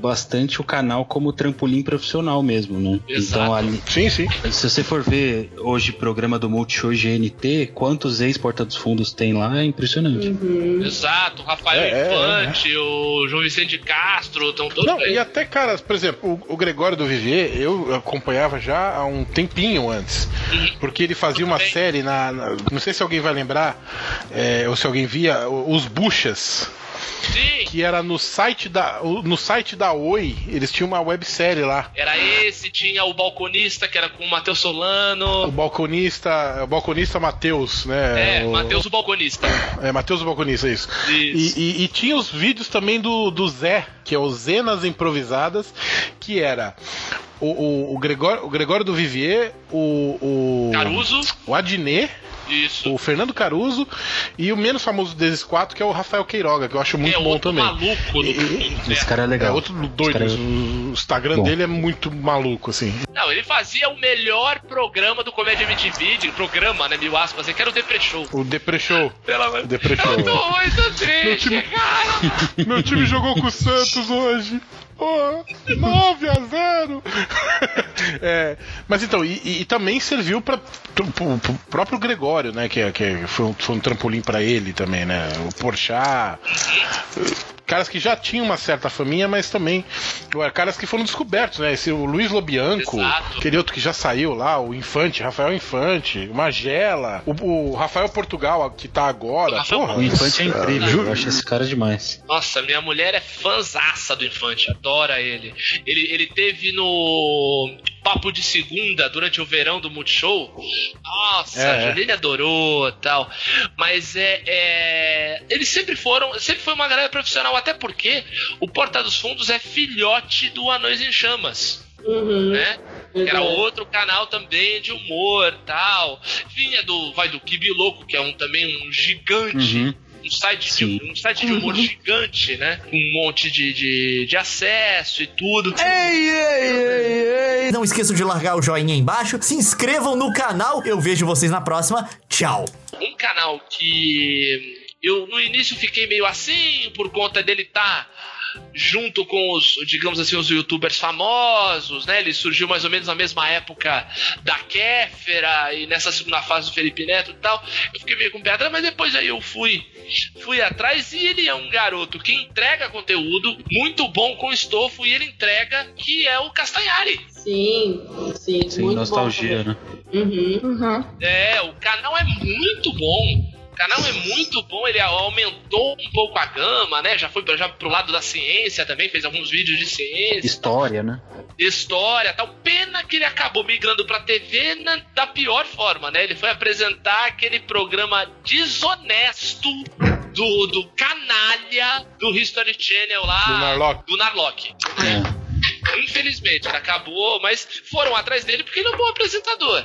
bastante o canal como trampolim profissional mesmo, né? Exato. Então, ali, Sim, sim. se você for ver hoje programa do Multishow GNT, quantos ex-Porta dos Fundos tem lá é impressionante. Uhum. Exato, o Rafael É, é, Infante, o João Vicente Castro, estão todos Não, aí. e até, cara, por exemplo, o, o Gregório do Vivier, eu acompanhava já há um tempinho antes. Porque ele fazia uma bem. série na, na- Não sei se alguém vai lembrar, é, ou se alguém via, o- Os Buchas. Sim, Que era no site da. o- No site da Oi, eles tinham uma websérie lá. era esse, tinha o balconista, que era com o Matheus O Solano. balconista. O balconista Matheus, né? É, o, Matheus o balconista. É, Matheus o balconista, isso. Isso. E, e- e tinha os vídeos também do, do Zé, que é o Zenas Improvisadas, que era o, o, o Gregório, o Gregório do Vivier, o. o Caruso, O Adnet, isso. o Fernando Caruso e o menos famoso desses quatro, que é o Rafael Queiroga, que eu acho muito é bom outro também. maluco do, E- do Esse cara é É legal. outro doido. Cara é- O Instagram Bom. dele é muito maluco, assim. Não, ele fazia o melhor programa do Comédia MTV, de programa, né, mil aspas, que era o Depre Show. O Depre Show. O Depre Show. Eu tô muito triste, time- cara. Meu time jogou com o Santos hoje. Oh, 9 a 0 É, mas então, e, e- também serviu para o próprio Gregório, né? Que, que foi, um, foi um trampolim para ele também, né? O Porchat. Caras que já tinham uma certa faminha, mas também ué, caras que foram descobertos, né? Esse, o Luiz Lobianco, Exato. aquele outro que já saiu lá, o Infante, Rafael Infante, o Magela, o, o Rafael Portugal, que tá agora. Rafael Porra, O Infante é incrível, Juro. eu acho esse cara demais. Nossa, minha mulher é fãzaça do Infante, adora ele. Ele, ele teve no Papo de Segunda, durante o verão do Multishow. Nossa, É, a é. Juline adorou tal. Mas é, é, Eles sempre foram. Sempre foi uma galera profissional, até porque o Porta dos Fundos é filhote do Anões em Chamas. Uhum. Né? Que era outro canal também de humor tal. Vinha do Vai do Kibi Louco, que é um também um gigante. Uhum. Um site, de, um site de humor gigante, né? Com um monte de, de, de acesso e tudo. Não esqueçam de largar o joinha aí embaixo, se inscrevam no canal. Eu vejo vocês na próxima. Tchau. Um canal que eu no início fiquei meio assim, por conta dele estar junto com os, digamos assim, os youtubers famosos, né? Ele surgiu mais ou menos na mesma época da Kéfera e nessa segunda fase do Felipe Neto e tal. Eu fiquei meio com pedra, mas depois aí eu fui fui atrás e ele é um garoto que entrega conteúdo muito bom com estofo e ele entrega que é o Castanhari. Sim, sim, Sem muito nostalgia, bom né? Uhum. Uhum. É, o canal é muito bom. O canal é muito bom, ele aumentou um pouco a gama, né? Já foi já pro lado da ciência também, fez alguns vídeos de ciência, História, né? história tal. Pena que ele acabou migrando pra TV na- da pior forma, né? Ele foi apresentar aquele programa desonesto do, do canalha do History Channel lá. Do Narlock. Do Narlock. É. Infelizmente, ele acabou, mas foram atrás dele porque ele é um bom apresentador.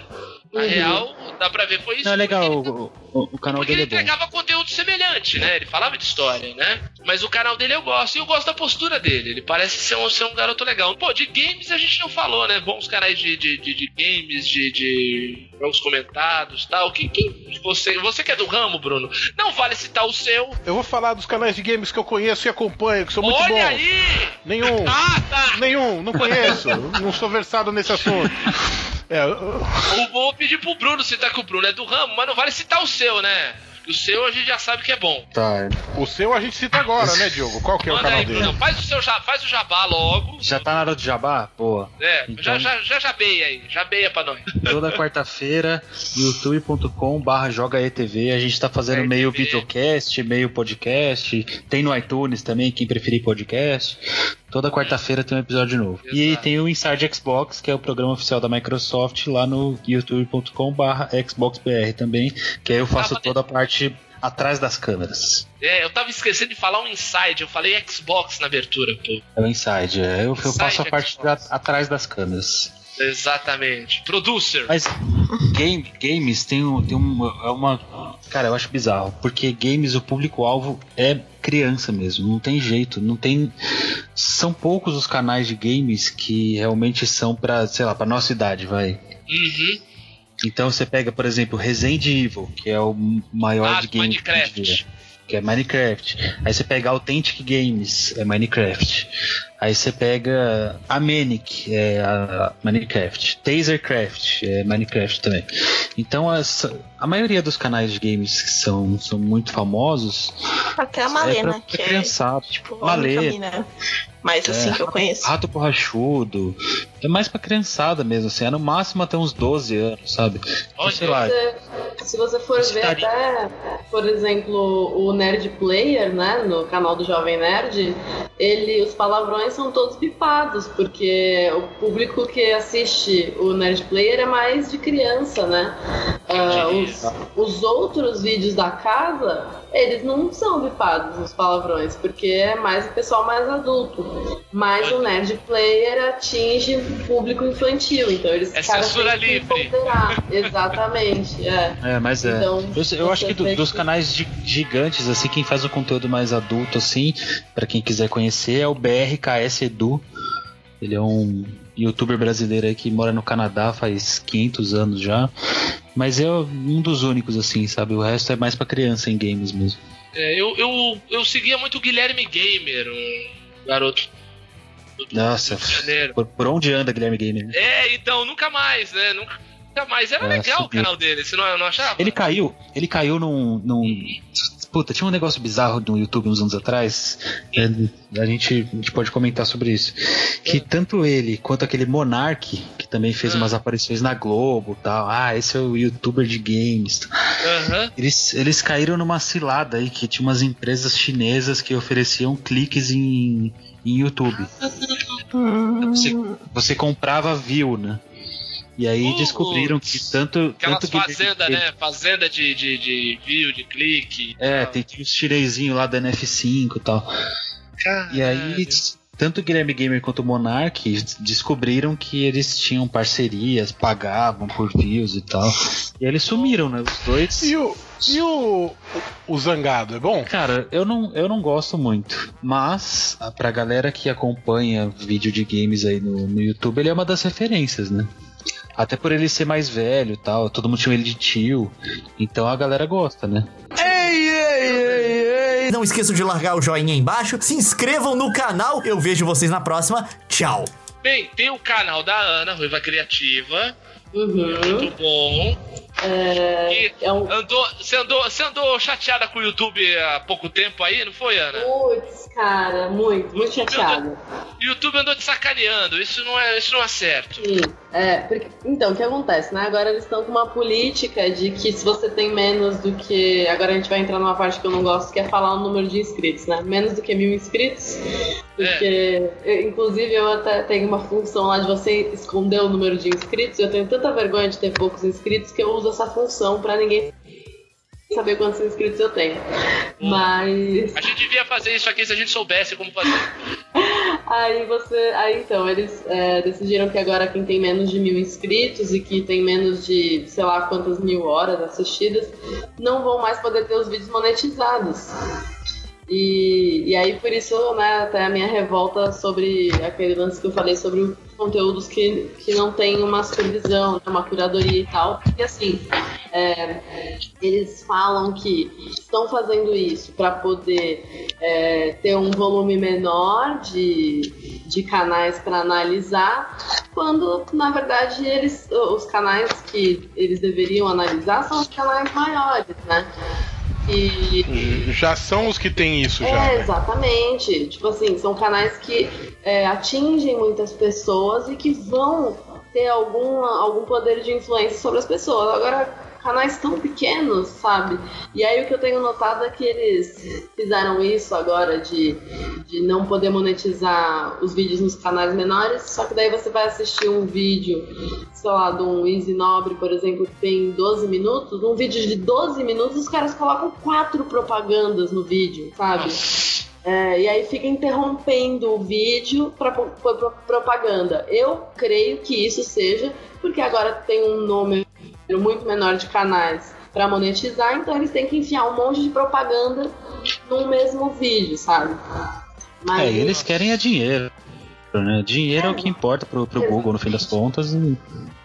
Na Uhum. real, dá pra ver, foi isso. Não, é legal, porque ele- o, o- o canal porque dele ele é bom. entregava conteúdo semelhante, né? Ele falava de história, né? Mas o canal dele eu gosto. E eu gosto da postura dele. Ele parece ser um, ser um garoto legal. Pô, de games a gente não falou, né? Bons canais de, de, de, de games, de, de jogos comentados tal. Quem, quem você, você que é do ramo, Bruno, não vale citar o seu. Eu vou falar dos canais de games que eu conheço e acompanho, que são muito Olha bons. aí! Nenhum. Ah, tá! Nenhum, não conheço. não sou versado nesse assunto. É, eu- Eu vou pedir pro Bruno citar que o Bruno é do ramo, mas não vale citar o seu, né? O seu a gente já sabe que é bom. Tá. O seu a gente cita agora, né, Diogo? Qual que é o Manda canal aí, dele? Bruno. Faz o seu faz o jabá logo. Já tá na hora do jabá? Boa. É, Então- já, já, já jabeia aí. Jabeia pra nós. Toda quarta-feira, youtube.com barra jogaetv. A gente tá fazendo Joga meio ETV. videocast, meio podcast. Tem no iTunes também, quem preferir podcast. Toda quarta-feira tem um episódio novo. E Exato. tem o Inside Xbox, que é o programa oficial da Microsoft, lá no youtube.com barra xboxbr também. Que aí eu faço toda a parte atrás das câmeras. É, eu tava esquecendo de falar um inside. Eu falei Xbox na abertura, pô. É o Inside, é. Eu, eu Inside faço a parte da- atrás das câmeras. Exatamente. Producer. Mas game, games tem, um, tem uma, é uma. Cara, eu acho bizarro. Porque games, o público-alvo é criança mesmo. Não tem jeito. Não tem. São poucos os canais de games que realmente são pra, sei lá, pra nossa idade, vai. Uhum. Então você pega, por exemplo, Resident Evil, que é o maior Ah, de games. Minecraft. Que é Minecraft. Aí você pega Authentic Games, é Minecraft. Aí você pega a Manic, é a Minecraft. Tasercraft, é Minecraft também. Então essa, a maioria dos canais de games que são, são muito famosos Até a é Malena, pra, que pra é criançada. tipo a Malena. Mina mais assim É. que eu conheço. Rato borrachudo. É mais pra criançada mesmo, assim. É no máximo até uns 12 anos, sabe? Então, Olha, sei lá. Você- se você for Esse ver até, por exemplo, o Nerd Player, né, no canal do Jovem Nerd, ele, os palavrões são todos pipados, porque o público que assiste o Nerd Player é mais de criança, né? Ah, os, os outros vídeos da casa, eles não são bipados os palavrões, porque é mais o pessoal mais adulto. Mas o Nerd Player atinge o público infantil, então eles É censura livre. Exatamente, é. É, mas é. Então, eu eu acho que do- dos canais gi- gigantes, assim, quem faz o conteúdo mais adulto, assim, pra quem quiser conhecer, é o BRKS Edu. Ele é um youtuber brasileiro aí que mora no Canadá faz 500 anos já. Mas é um dos únicos, assim, sabe? O resto é mais pra criança em games mesmo. É, eu, eu, eu seguia muito o Guilherme Gamer, um garoto. Nossa, por, por onde anda Guilherme Gamer? É, então, nunca mais, né? Nunca, nunca mais. Era É, legal o subiu. canal dele, você não, não achava? Ele caiu, ele caiu num, num. Puta, tinha um negócio bizarro no YouTube uns anos atrás. é, a, gente, a gente pode comentar sobre isso. Que tanto ele quanto aquele Monark, que também fez Ah. umas aparições na Globo e tal. Ah, esse é o youtuber de games. Eles, eles caíram numa cilada aí que tinha umas empresas chinesas que ofereciam cliques em, em YouTube. Você, você comprava view, né? E aí Putz. descobriram que tanto. Aquelas tanto fazendas, né? Fazenda de, de, de view, de clique. É, tem tinha os chinesinhos lá da NF5 e tal. E aí, tanto o Guilherme Gamer quanto o Monark descobriram que eles tinham parcerias, pagavam por views e tal. E aí eles sumiram, né? Os dois. E o, e o, o Zangado, é bom? Cara, eu não, eu não gosto muito. Mas, ah, pra galera que acompanha vídeo de games aí no, no YouTube, ele é uma das referências, né? Até por ele ser mais velho e tal, todo mundo chama ele de tio. Então a galera gosta, né? Não esqueçam de largar o joinha aí embaixo, se inscrevam no canal. Eu vejo vocês na próxima. Tchau. Bem, tem o canal da Ana, Ruiva Criativa. Uhum. Muito bom. É, é um andou, você, andou, você andou chateada com o YouTube há pouco tempo aí, não foi, Ana? Putz, cara, muito, muito chateado. O YouTube andou te sacaneando, isso não é, isso não é certo. Sim, é, porque, então, o que acontece, né? Agora eles estão com uma política de que se você tem menos do que. Agora a gente vai entrar numa parte que eu não gosto, que é falar o número de inscritos, né? Menos do que mil inscritos. Porque, eu- inclusive, eu até tenho uma função lá de você esconder o número de inscritos. Eu tenho tanta vergonha de ter poucos inscritos que eu uso essa função pra ninguém saber quantos inscritos eu tenho. Mas. A gente devia fazer isso aqui se a gente soubesse como fazer. Aí você. Aí então, eles é, decidiram que agora quem tem menos de mil inscritos e que tem menos de sei lá quantas mil horas assistidas não vão mais poder ter os vídeos monetizados. E, e aí por isso, né, até a minha revolta sobre aquele lance que eu falei sobre os conteúdos que, que não tem uma supervisão, né, uma curadoria e tal. Porque assim, é, eles falam que estão fazendo isso para poder é, ter um volume menor de, de canais para analisar, quando na verdade eles, os canais que eles deveriam analisar são os canais maiores, né? Que Já são os que têm isso já. É, né? exatamente. Tipo assim, são canais que é, atingem muitas pessoas e que vão ter algum, algum poder de influência sobre as pessoas. Agora, canais tão pequenos, sabe? E aí o que eu tenho notado é que eles fizeram isso agora de, de não poder monetizar os vídeos nos canais menores, só que daí você vai assistir um vídeo, sei lá, de um Easy Nobre, por exemplo, que tem 12 minutos, um vídeo de 12 minutos, os caras colocam quatro propagandas no vídeo, sabe? É, e aí fica interrompendo o vídeo para propaganda. Eu creio que isso seja porque agora tem um número muito menor de canais para monetizar, então eles têm que enfiar um monte de propaganda num mesmo vídeo, sabe? Mas É, eles querem é dinheiro. Né? Dinheiro é, o que importa pro, pro Google no fim das contas. E...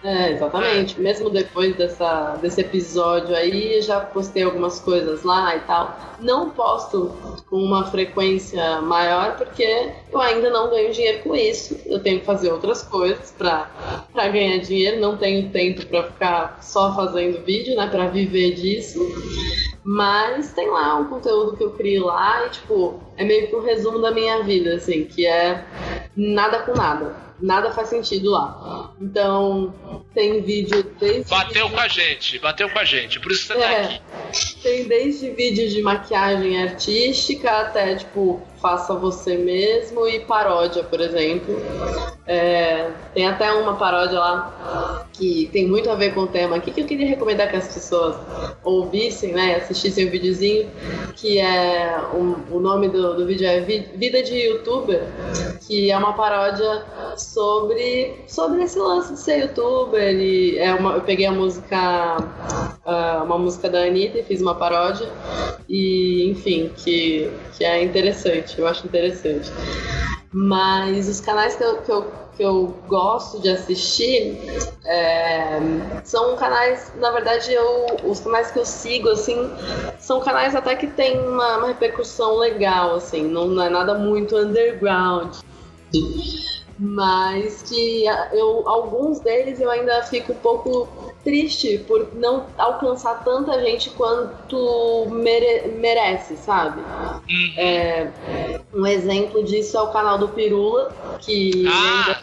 É, exatamente. Mesmo depois dessa, desse episódio aí, já postei algumas coisas lá e tal. Não posto com uma frequência maior porque eu ainda não ganho dinheiro com isso. Eu tenho que fazer outras coisas pra ganhar dinheiro. Não tenho tempo pra ficar só fazendo vídeo, né? Pra viver disso. Mas tem lá um conteúdo que eu crio lá e, tipo, é meio que um resumo da minha vida, assim, que é nada com nada. Nada faz sentido lá. Então, tem vídeo desde. Bateu com a gente, bateu com a gente. Por isso você tá É. aqui. Tem desde vídeo de maquiagem artística até, tipo, faça você mesmo e paródia, por exemplo. É, tem até uma paródia lá que tem muito a ver com o tema aqui que eu queria recomendar que as pessoas ouvissem, né? Assistissem o videozinho, que é o, o nome do, do vídeo é Vi- Vida de Youtuber, que é uma paródia sobre, sobre esse lance de ser youtuber. E é uma, eu peguei a música, ah, uma música da Anitta e fiz uma paródia. E, enfim, que, que é interessante, eu acho interessante. Mas os canais que eu, que eu, que eu gosto de assistir é, são canais, na verdade, eu, os canais que eu sigo, assim, são canais até que tem uma, uma repercussão legal, assim, não, não é nada muito underground. Mas que eu, alguns deles eu ainda fico um pouco triste por não alcançar tanta gente quanto mere- merece, sabe? É, um exemplo disso é o canal do Pirula, que ainda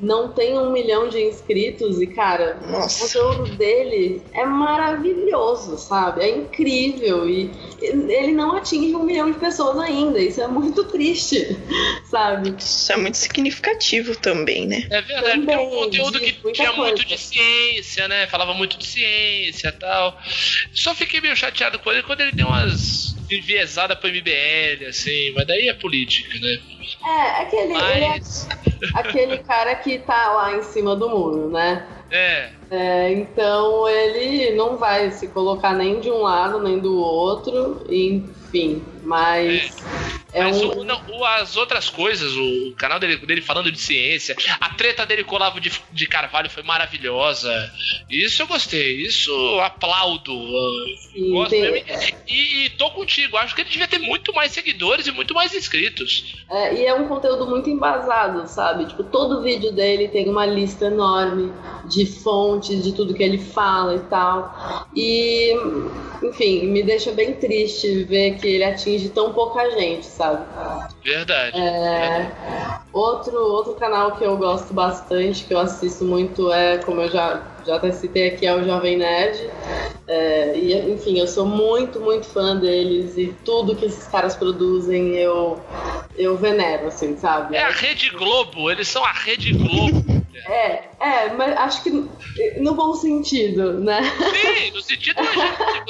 não tem um milhão de inscritos e, cara, o conteúdo dele é maravilhoso, sabe? É incrível e ele não atinge um milhão de pessoas ainda. Isso é muito triste, sabe? Isso é muito significativo também, né? É verdade, porque é um Também, conteúdo que tinha muito coisa. de ciência, né? Falava muito de ciência e tal. Só fiquei meio chateado com ele quando ele deu umas enviesadas pro MBL, assim, mas daí é política, né? É, aquele, ele é Mas. aquele cara que tá lá em cima do muro, né? É. É, então ele não vai se colocar nem de um lado nem do outro, enfim, mas é, Mas um. o- não, o- as outras coisas, o, canal dele, dele falando de ciência, a treta dele com o Olavo de, de Carvalho foi maravilhosa. Isso eu gostei, isso eu aplaudo. eu gosto mesmo. E, e tô contigo, acho que ele devia ter muito mais seguidores e muito mais inscritos. É, e é um conteúdo muito embasado, sabe? Tipo, todo vídeo dele tem uma lista enorme de fontes, de tudo que ele fala e tal. E, enfim, me deixa bem triste ver que ele atinge tão pouca gente, sabe? Verdade. É, outro, outro canal que eu gosto bastante, que eu assisto muito, é, como eu já, já até citei aqui, é o Jovem Nerd. É, e, enfim, eu sou muito, muito fã deles e tudo que esses caras produzem eu, eu venero, assim, sabe? É a Rede Globo, eles são a Rede Globo. É, é, mas acho que no bom sentido, né? Sim, no sentido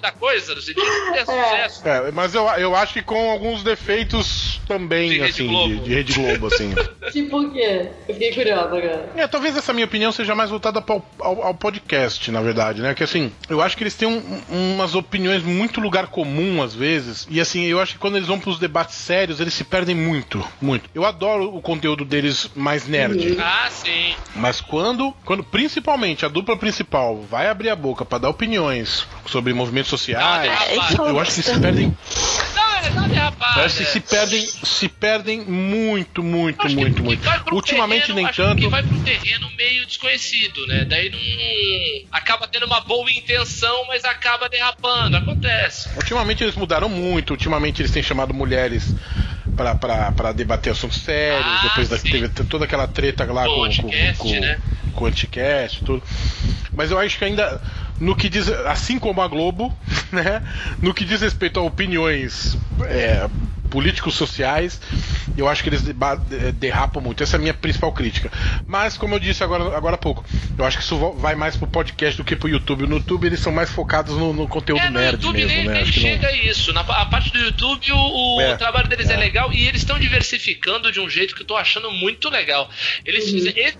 da coisa, no sentido de ter sucesso. É, mas eu, eu acho que com alguns defeitos também, De Rede assim, Globo. de, de Rede Globo, assim. tipo o quê? Eu fiquei curiosa agora. É, talvez essa minha opinião seja mais voltada ao, ao, ao podcast, na verdade, né? Que assim, eu acho que eles têm um- umas opiniões muito lugar comum às vezes. E assim, eu acho que quando eles vão pros debates sérios, eles se perdem muito, muito. Eu adoro o conteúdo deles mais nerd. Ah, sim. Mas quando, quando principalmente a dupla principal vai abrir a boca pra dar opiniões sobre movimentos sociais, Dá uma eu acho que se perdem. Não. Parece que se perdem, se perdem muito, muito, Acho que- muito, que muito. pro Ultimamente terreno, nem acho tanto. Que vai pro terreno meio desconhecido, né? Daí não. Acaba tendo uma boa intenção, mas acaba derrapando. Acontece. Ultimamente eles mudaram muito, ultimamente eles têm chamado mulheres pra debater assuntos sérios, Ah, depois da, teve toda aquela treta lá com, com, Anticast, com, né? com o Anticast tudo. Mas eu acho que ainda, no que diz, assim como a Globo, né, no que diz respeito a opiniões é, políticos sociais, eu acho que eles derrapam muito. Essa é a minha principal crítica. Mas, como eu disse agora, agora há pouco, eu acho que isso vai mais pro podcast do que pro YouTube. No YouTube eles são mais focados no, no conteúdo É, no nerd YouTube mesmo, nem, né? nem não- chega a isso. Na a parte do YouTube, o, o É, trabalho deles é. é. legal e eles estão diversificando de um jeito que eu tô achando muito legal. Eles Uhum. fizeram. Esse,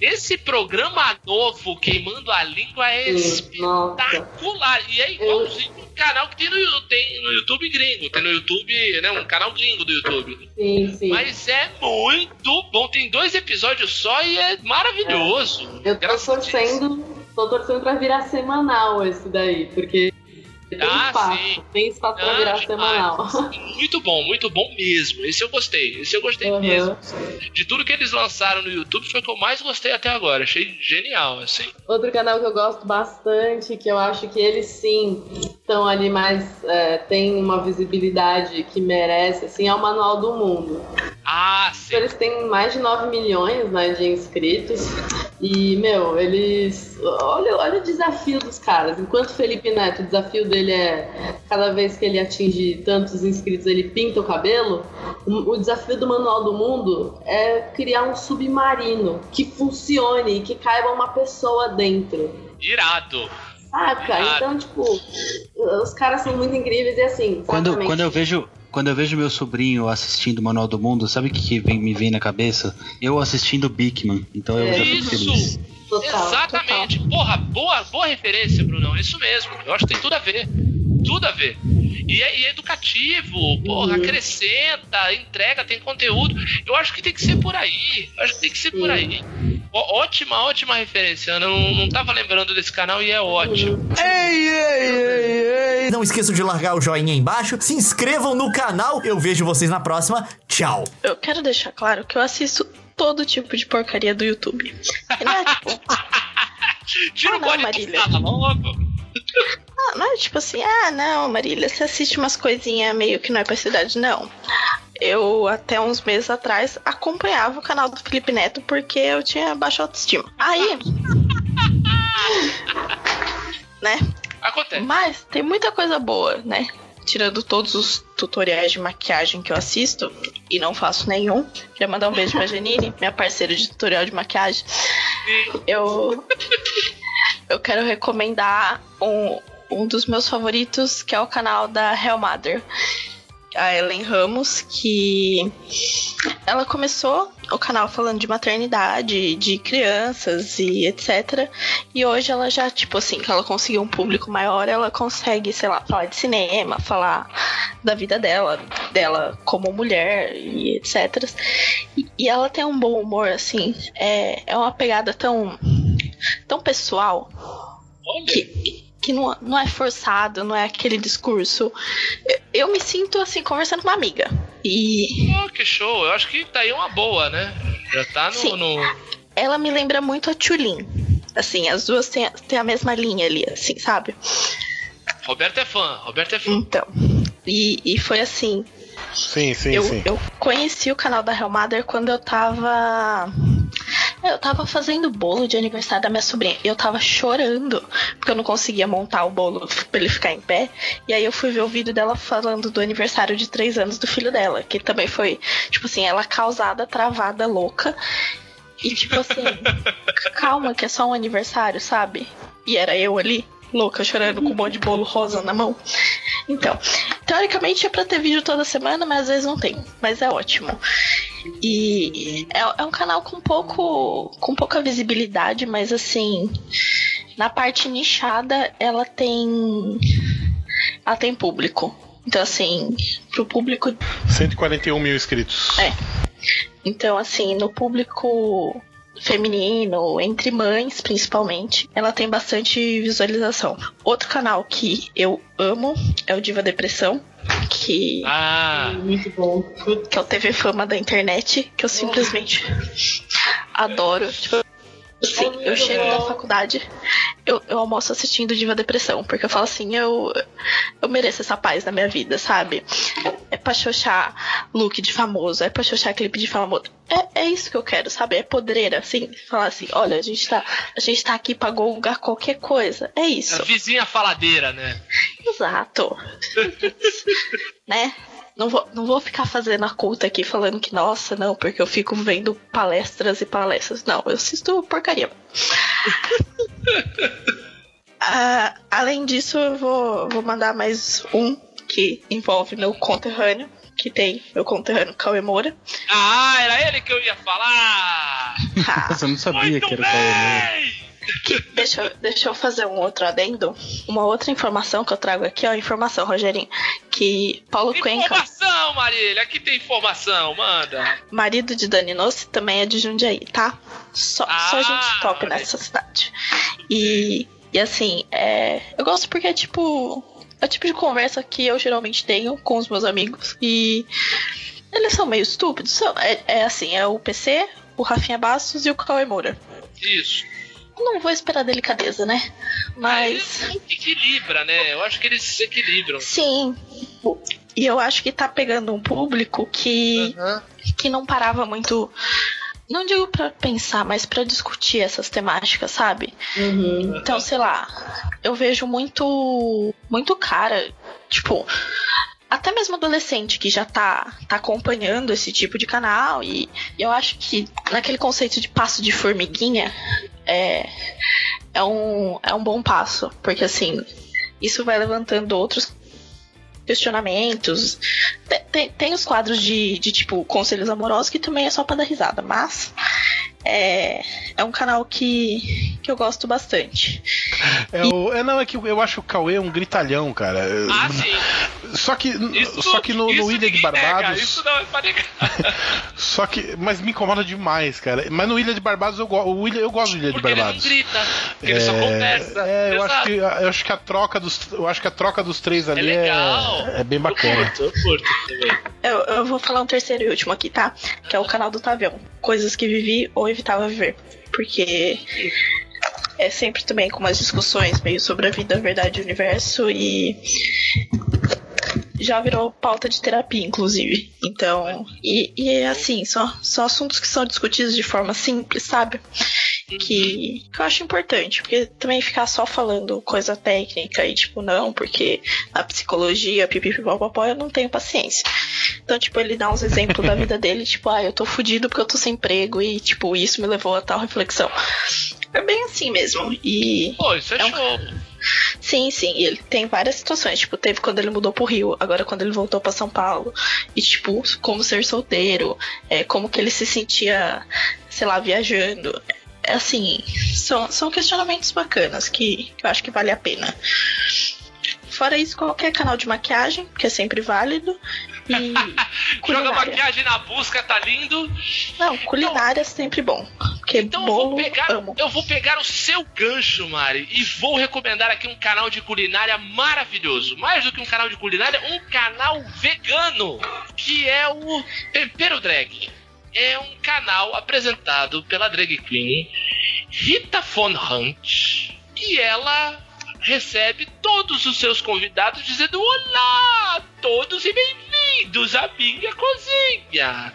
esse programa novo, Queimando a Língua, é nossa. espetacular. E é igualzinho um canal que tem no, tem no YouTube gringo. Tem no YouTube, né? Um canal gringo do YouTube. Sim, sim. Mas é muito bom. Tem dois episódios só e é maravilhoso. Eu tô Graças torcendo, tô torcendo pra virar semanal esse daí, porque tem Ah, espaço, sim. tem espaço pra Não, virar semanal. Muito bom, muito bom mesmo. Esse eu gostei. Esse eu gostei Uhum. mesmo. De tudo que eles lançaram no YouTube foi o que eu mais gostei até agora. Achei genial, assim. Outro canal que eu gosto bastante, que eu acho que eles sim estão ali mais. É, tem uma visibilidade que merece, assim, é o Manual do Mundo. Ah, sim. Eles têm mais de 9 milhões né, de inscritos. E, meu, eles. Olha, olha o desafio dos caras. Enquanto o Felipe Neto, o desafio dele é cada vez que ele atinge tantos inscritos, ele pinta o cabelo. O, o desafio do Manual do Mundo é criar um submarino que funcione e que caiba uma pessoa dentro. Irado. Saca? Ah. Então, tipo, os caras são muito incríveis e assim. Quando, quando eu vejo. Quando eu vejo meu sobrinho assistindo o Manual do Mundo, sabe o que, que vem- me vem na cabeça? Eu assistindo Bigman. Então eu É. já fico feliz. Total, Exatamente. Porra, boa, boa referência, Brunão. Isso mesmo. Eu acho que tem tudo a ver. Tudo a ver. E é, e é educativo, porra, Uhum. acrescenta, entrega, tem conteúdo. Eu acho que tem que ser por aí. Eu acho que tem que ser por Sim. aí. Ó, ótima, ótima referência. Eu não, não tava lembrando desse canal e é ótimo. Não esqueçam de largar o joinha aí embaixo, se inscrevam no canal. Eu vejo vocês na próxima. Tchau. Eu quero deixar claro que eu assisto todo tipo de porcaria do YouTube. Não é tipo, Tira Ah, o não, Marília. logo. ah, não é tipo assim, ah, não, Marília, você assiste umas coisinhas meio que não é pra essa idade, não. Eu, até uns meses atrás, acompanhava o canal do Felipe Neto porque eu tinha baixa autoestima. Aí. né? Acontece. Mas tem muita coisa boa, né? Tirando todos os tutoriais de maquiagem que eu assisto, e não faço nenhum. Queria mandar um beijo pra Janine, minha parceira de tutorial de maquiagem. Eu. Eu quero recomendar um, um dos meus favoritos, que é o canal da Hellmother. A Ellen Ramos, que ela começou o canal falando de maternidade, de crianças e etc. E hoje ela já, tipo assim, que ela conseguiu um público maior, ela consegue, sei lá, falar de cinema, falar da vida dela, dela como mulher e etc. E, e ela tem um bom humor, assim, é, é uma pegada tão, tão pessoal que, que não, não é forçado, não é aquele discurso. Eu, eu me sinto assim, conversando com uma amiga. E Oh, que show. Eu acho que tá aí uma boa, né? Já tá no. Sim. no... ela me lembra muito a Tulin. Assim, as duas têm, têm a mesma linha ali, assim, sabe? Roberto é fã. Roberto é fã. Então. E, e foi assim. Sim, sim, eu, sim. eu conheci o canal da Hellmother quando eu tava. Eu tava fazendo bolo de aniversário da minha sobrinha. E eu tava chorando. Porque eu não conseguia montar o bolo pra ele ficar em pé. E aí eu fui ver o vídeo dela falando do aniversário de três anos do filho dela. Que também foi, tipo assim, ela causada, travada, louca. E tipo assim, calma, que é só um aniversário, sabe? E era eu ali, louca, chorando com um monte de bolo rosa na mão. Então, teoricamente é pra ter vídeo toda semana, mas às vezes não tem. Mas é ótimo. E é, é um canal com pouco. com pouca visibilidade, mas assim. Na parte nichada, ela tem. Ela tem público. Então, assim, pro público 141 mil inscritos. É. Então, assim, no público feminino, entre mães principalmente, ela tem bastante visualização. Outro canal que eu amo é o Diva Depressão, que, Ah, Muito bom. que é o TV Fama da internet, que eu simplesmente adoro. Tipo, assim, eu chego da faculdade, eu, eu almoço assistindo Diva Depressão, porque eu falo assim, eu, eu mereço essa paz na minha vida, sabe? É pra xoxar look de famoso, é pra xoxar clipe de famoso. É, é isso que eu quero, sabe? É podreira, assim, falar assim, olha, a gente tá, a gente tá aqui pra gongar qualquer coisa. É isso. a vizinha faladeira, né? Exato. né? Não vou, não vou ficar fazendo a culta aqui falando que, nossa, não, porque eu fico vendo palestras e palestras. Não, eu assisto porcaria. Ah, além disso, eu vou, vou mandar mais um que envolve meu conterrâneo, que tem meu conterrâneo Cauê Moura. Ah, era ele que eu ia falar! Ah, Nossa, eu não sabia Muito que era o Cauê Moura. deixa, eu- deixa eu fazer um outro adendo. Uma outra informação que eu trago aqui, ó, informação, Rogerinho, que Paulo Cuenca, Informação, Marília! Aqui tem informação, manda! marido de Dani Nossi, também é de Jundiaí, tá? Só, só Ah, gente top nessa cidade. E, e assim, é, eu gosto porque é tipo. É o tipo de conversa que eu geralmente tenho com os meus amigos. E eles são meio estúpidos. São, é, é assim, é o PC, o Rafinha Bastos e o Cauê Moura. Isso. Eu não vou esperar delicadeza, né? Mas. Aí equilibra, né? Eu acho que eles se equilibram. Sim. E eu acho que tá pegando um público que, que não parava muito. Não digo pra pensar, mas pra discutir essas temáticas, sabe? Uhum. Então, sei lá, eu vejo muito muito cara, tipo, até mesmo adolescente que já tá, tá acompanhando esse tipo de canal e eu acho que naquele conceito de passo de formiguinha é, é, um, é um bom passo, porque assim, isso vai levantando outros questionamentos. Tem, tem, tem os quadros de, de tipo conselhos amorosos que também é só pra dar risada, mas é, é um canal que, que eu gosto bastante. É, o, é, não, é que eu acho o Cauê um gritalhão, cara. Ah, sim. Só que, Isso, só que no, no Ilha de ninguém nega, Barbados. Isso não é pra negar. Só que. Mas me incomoda demais, cara. Mas no Ilha de Barbados eu, go, o Ilha, eu gosto do Ilha de Porque ele não Barbados. grita. Porque ele só conversa. É, eu acho, que, eu acho que a troca dos. Eu acho que a troca dos três ali é, legal. é bem bacana. Eu curto, eu curto. Eu, eu vou falar um terceiro e último aqui, tá? Que é o canal do Tavião. Coisas que vivi ou evitava viver. Porque é sempre também com umas discussões meio sobre a vida, a verdade e o universo e já virou pauta de terapia, inclusive. Então, e, e é assim, são, são assuntos que são discutidos de forma simples, sabe? Que, que eu acho importante, porque também ficar só falando coisa técnica e tipo, não, porque a psicologia, pipipipopopó, eu não tenho paciência. Então, tipo, ele dá uns exemplos da vida dele, tipo, ah, eu tô fudido porque eu tô sem emprego e, tipo, isso me levou a tal reflexão. É bem assim mesmo. E Pô, isso é, É um- show. Sim, sim, e ele tem várias situações. Tipo, teve quando ele mudou pro Rio, agora quando ele voltou pra São Paulo. E, tipo, como ser solteiro, é, como que ele se sentia, sei lá, viajando. É assim, são, são questionamentos bacanas que, que eu acho que vale a pena. Fora isso, qualquer canal de maquiagem, que é sempre válido. Joga maquiagem na busca, tá lindo. Não, culinária é sempre bom. Porque Então eu bolo, vou pegar, amo. eu vou pegar o seu gancho, Mari, e vou recomendar aqui um canal de culinária maravilhoso. Mais do que um canal de culinária, um canal vegano, que é o Tempero Drag. É um canal apresentado pela drag queen Rita Von Hunt. E ela recebe todos os seus convidados dizendo: Olá todos e bem-vindos à minha cozinha.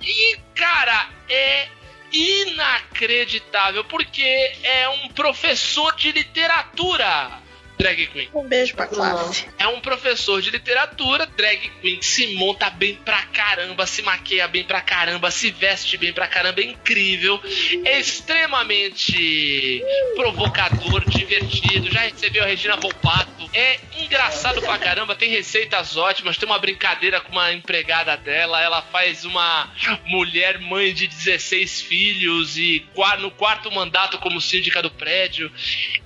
E, cara, é inacreditável, porque é um professor de literatura, drag queen. Um beijo pra classe. É um professor de literatura, drag queen, que se monta bem pra caramba, se maqueia bem pra caramba, se veste bem pra caramba, é incrível, é extremamente provocador, divertido, já recebeu a Regina Volpato, é engraçado pra caramba, tem receitas ótimas, tem uma brincadeira com uma empregada dela, ela faz uma mulher mãe de 16 filhos e no quarto mandato como síndica do prédio.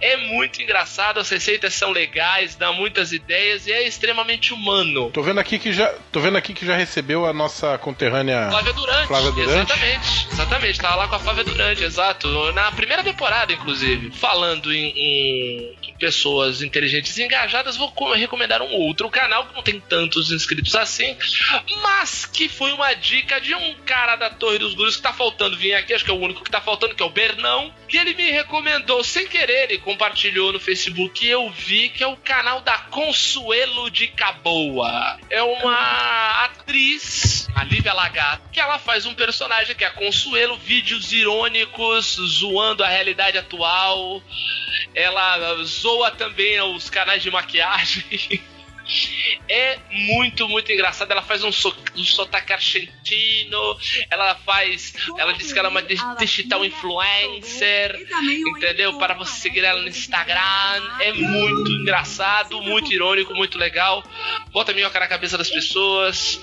É muito engraçado, as receitas são legais, dá muitas ideias e é extremamente humano. Tô vendo aqui que já, tô vendo aqui que já recebeu a nossa conterrânea Flávia Durante, Flávia Durante. exatamente. Exatamente, tava lá com a Flávia Durante, exato. Na primeira temporada, inclusive. Falando em, em- pessoas inteligentes e engajadas, vou co- recomendar um outro canal que não tem tantos inscritos assim, mas que foi uma dica de um cara da Torre dos Gurus que tá faltando vir aqui, acho que é o único que tá faltando, que é o Bernão, que ele me recomendou sem querer, ele compartilhou no Facebook e eu vi que é o canal da Consuelo de Caboa. É uma atriz, a Lívia Lagato, que ela faz um personagem que é a Consuelo, vídeos irônicos, zoando a realidade atual. Ela zoa também os canais de maquiagem. É muito, muito engraçado. Ela faz um, so, um sotaque argentino. Ela faz. Ela diz que ela é uma di- digital influencer. Entendeu? Para você seguir ela no Instagram. É muito engraçado, muito irônico, muito legal. Bota minhoca na cabeça das pessoas.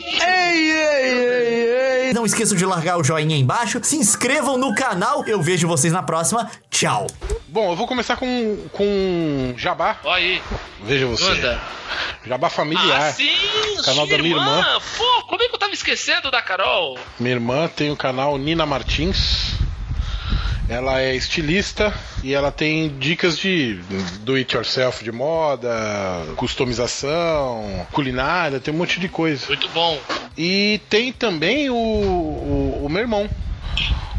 Não esqueçam de largar o joinha aí embaixo, se inscrevam no canal. Eu vejo vocês na próxima. Tchau. Bom, eu vou começar com, com Jabá. Olha aí. Veja você. Manda. Jabá familiar. Ah, sim! Canal da minha irmã. Pô, como é que eu tava esquecendo da Carol? Minha irmã tem o canal Nina Martins. Ela é estilista e ela tem dicas de do it yourself de moda, customização, culinária, tem um monte de coisa. Muito bom. E tem também o, o, o meu irmão.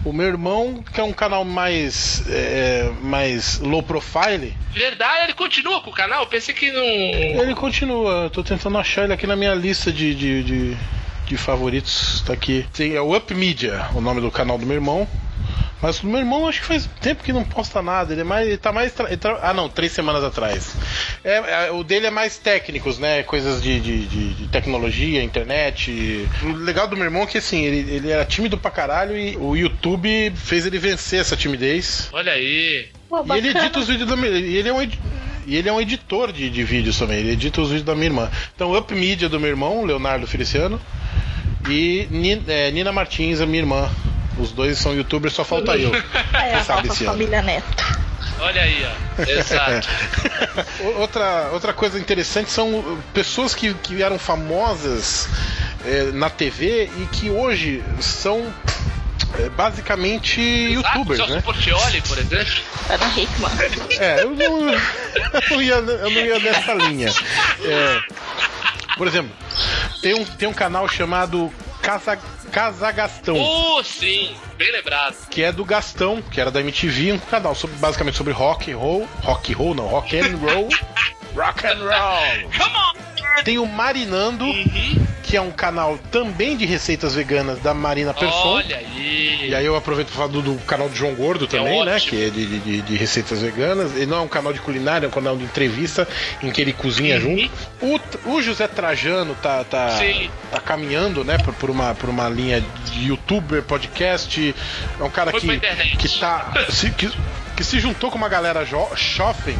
O meu irmão, que é um canal mais, é, mais low profile, Verdade, ele continua com o canal? Eu pensei que não. ele continua. Eu tô tentando achar ele aqui na minha lista de, de, de, de favoritos. Tá aqui. Tem, é o Up Media, o nome do canal do meu irmão. Mas o meu irmão acho que faz tempo que não posta nada. Ele é mais. Ele tá mais. tra- ele tra- ah não, três semanas atrás. É, é, o dele é mais técnicos, né? Coisas de, de, de- de tecnologia, internet. O legal do meu irmão é que assim, ele, ele era tímido pra caralho e o YouTube fez ele vencer essa timidez. Olha aí. Pô, E ele edita os vídeos da minha e ele é um e ele é um editor de, de vídeos também. Ele edita os vídeos da minha irmã. Então, Up Media do meu irmão, Leonardo Feliciano. E Ni- é, Nina Martins, a minha irmã. Os dois são youtubers, só falta eu. É a sabe nova esse ano. família Neto. Olha aí, ó. Exato. Outra, outra coisa interessante são pessoas que, que eram famosas eh, na TV e que hoje são eh, basicamente youtubers, Celso né? Portioli, por exemplo. Ana Hickman. É, eu não, eu não, ia, eu não ia nessa linha. É, por exemplo, tem um, tem um canal chamado Casa, Casa Gastão, Oh, sim. Bem lembrado. que é do Gastão, que era da MTV, um canal sobre- basicamente sobre rock and roll. Rock and roll, não, rock and roll. rock and roll. Come on! Tem o Marinando, que é um canal também de receitas veganas da Marina Persson. Olha aí. E aí eu aproveito para falar do, do canal do João Gordo também, né? ótimo. Que é de, de- de receitas veganas. Ele não é um canal de culinária, é um canal de entrevista em que ele cozinha junto. O, o José Trajano tá, tá, Sim. tá caminhando, né, por, por uma, por uma linha de youtuber, podcast. É um cara Foi que, que tá. se, que, que se juntou com uma galera jo, jovem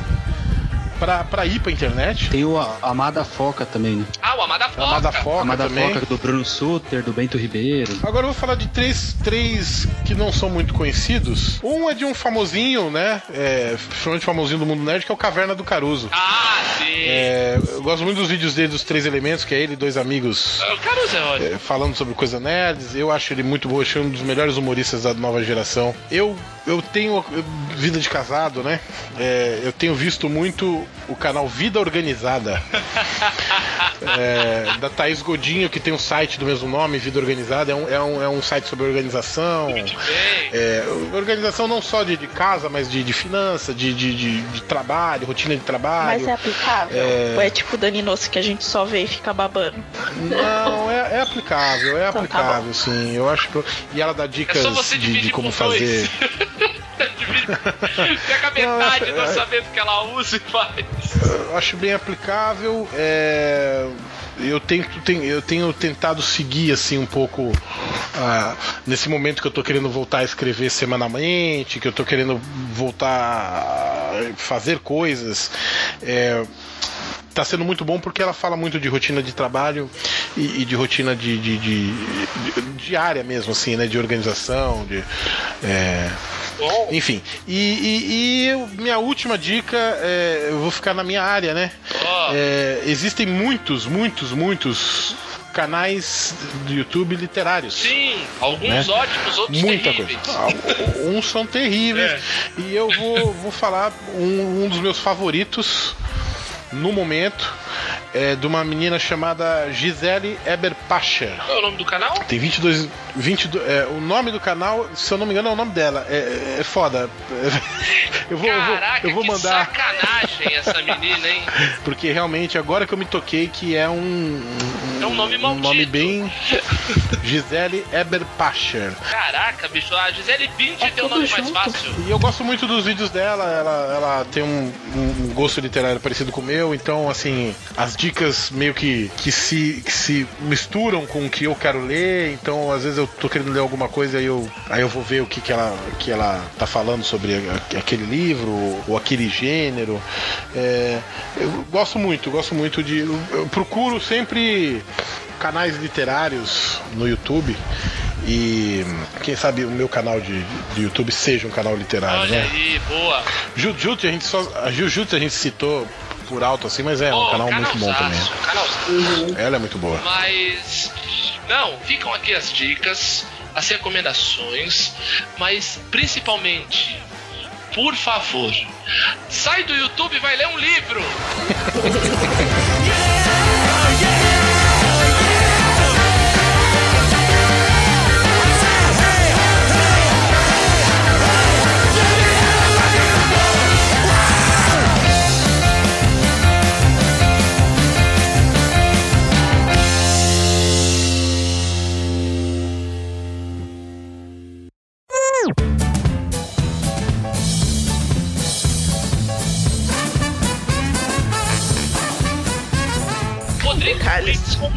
pra, pra ir pra internet. Tem o Amada Foca também, né? Ah, o Amada Foca. Amada Foca Amada também. Foca do Bruno Suter, do Bento Ribeiro. Agora eu vou falar de três, três que não são muito conhecidos. Um é de um famosinho, né? É, principalmente famosinho do mundo nerd, que é o Caverna do Caruso. Ah, sim. É, eu gosto muito dos vídeos dele dos três elementos, que é ele e dois amigos O Caruso é ótimo. é, falando sobre coisa nerds. Eu acho ele muito bom, eu acho ele um dos melhores humoristas da nova geração. Eu, eu tenho eu- vida de casado, né? É, eu tenho visto muito o canal Vida Organizada. é, da Thaís Godinho, que tem um site do mesmo nome, Vida Organizada. É um, é um, é um site sobre organização. É, organização não só de, de casa, mas de, de finança, de, de, de, de trabalho, rotina de trabalho. Mas é aplicável? É. Ou é tipo o Dani Nossi que a gente só vê e fica babando? Não, é, é aplicável, é Então tá aplicável, sim. Eu acho que. E ela dá É dicas de, de como fazer. Pega metade do orçamento que ela usa e faz. Eu acho bem aplicável. é, Eu, tento, ten- eu tenho tentado seguir assim um pouco nesse momento que eu tô querendo voltar a escrever semanalmente, que eu tô querendo voltar a fazer coisas. É, tá sendo muito bom porque ela fala muito de rotina de trabalho e, e de rotina de, de, de- de- diária mesmo, assim, né? De organização, de. é, Bom, enfim. E, e- e minha última dica, é, eu vou ficar na minha área, né? Ó. É, existem muitos, muitos, muitos canais do YouTube literários. Sim, alguns Né? ótimos, outros Muita terríveis. coisa. Ah, Uns são terríveis. É. E eu vou, vou falar um, um dos meus favoritos no momento. É de uma menina chamada Gisele Eberpacher. Qual é o nome do canal? Tem 22. 22 é, o nome do canal, se eu não me engano, é o nome dela. É, é foda. Eu vou, eu vou, Caraca, eu vou que mandar. sacanagem essa menina, hein? Porque realmente, agora que eu me toquei, que é um. É um nome um maldito. nome bem. Gisele Eberpacher. Caraca, bicho, a Gisele Bint tem o tudo nome mais junto. fácil. E eu gosto muito dos vídeos dela, ela, ela tem um, um gosto literário parecido com o meu, então, assim, as dicas meio que, que, se, que se misturam com o que eu quero ler, então, às vezes eu tô querendo ler alguma coisa e eu, aí eu vou ver o que, que, ela, que ela tá falando sobre aquele livro ou aquele gênero. É, eu gosto muito, gosto muito de. Eu, eu procuro sempre canais literários no YouTube. E quem sabe o meu canal de, de YouTube seja um canal literário, Olha né? aí, boa. Jujutsu a gente só. A Jujutsu a gente citou por alto assim, mas é um canal muito bom também. canalzaço. Ela é muito boa. Mas. Não, ficam aqui as dicas, as recomendações, mas principalmente, por favor, sai do YouTube e vai ler um livro!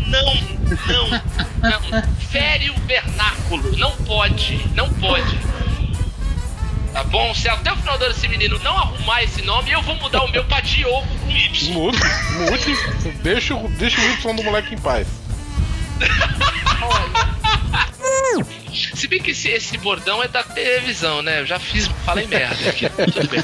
não, não, não. Fere o vernáculo. Não pode, não pode. Tá bom? Se até o final do ano esse menino não arrumar esse nome, eu vou mudar o meu pra Diogo com Y. Mude, mude. deixa, o- deixa o Y do moleque em paz. Se bem que esse, esse bordão é da televisão, né? Eu já fiz, falei merda aqui. Tudo bem.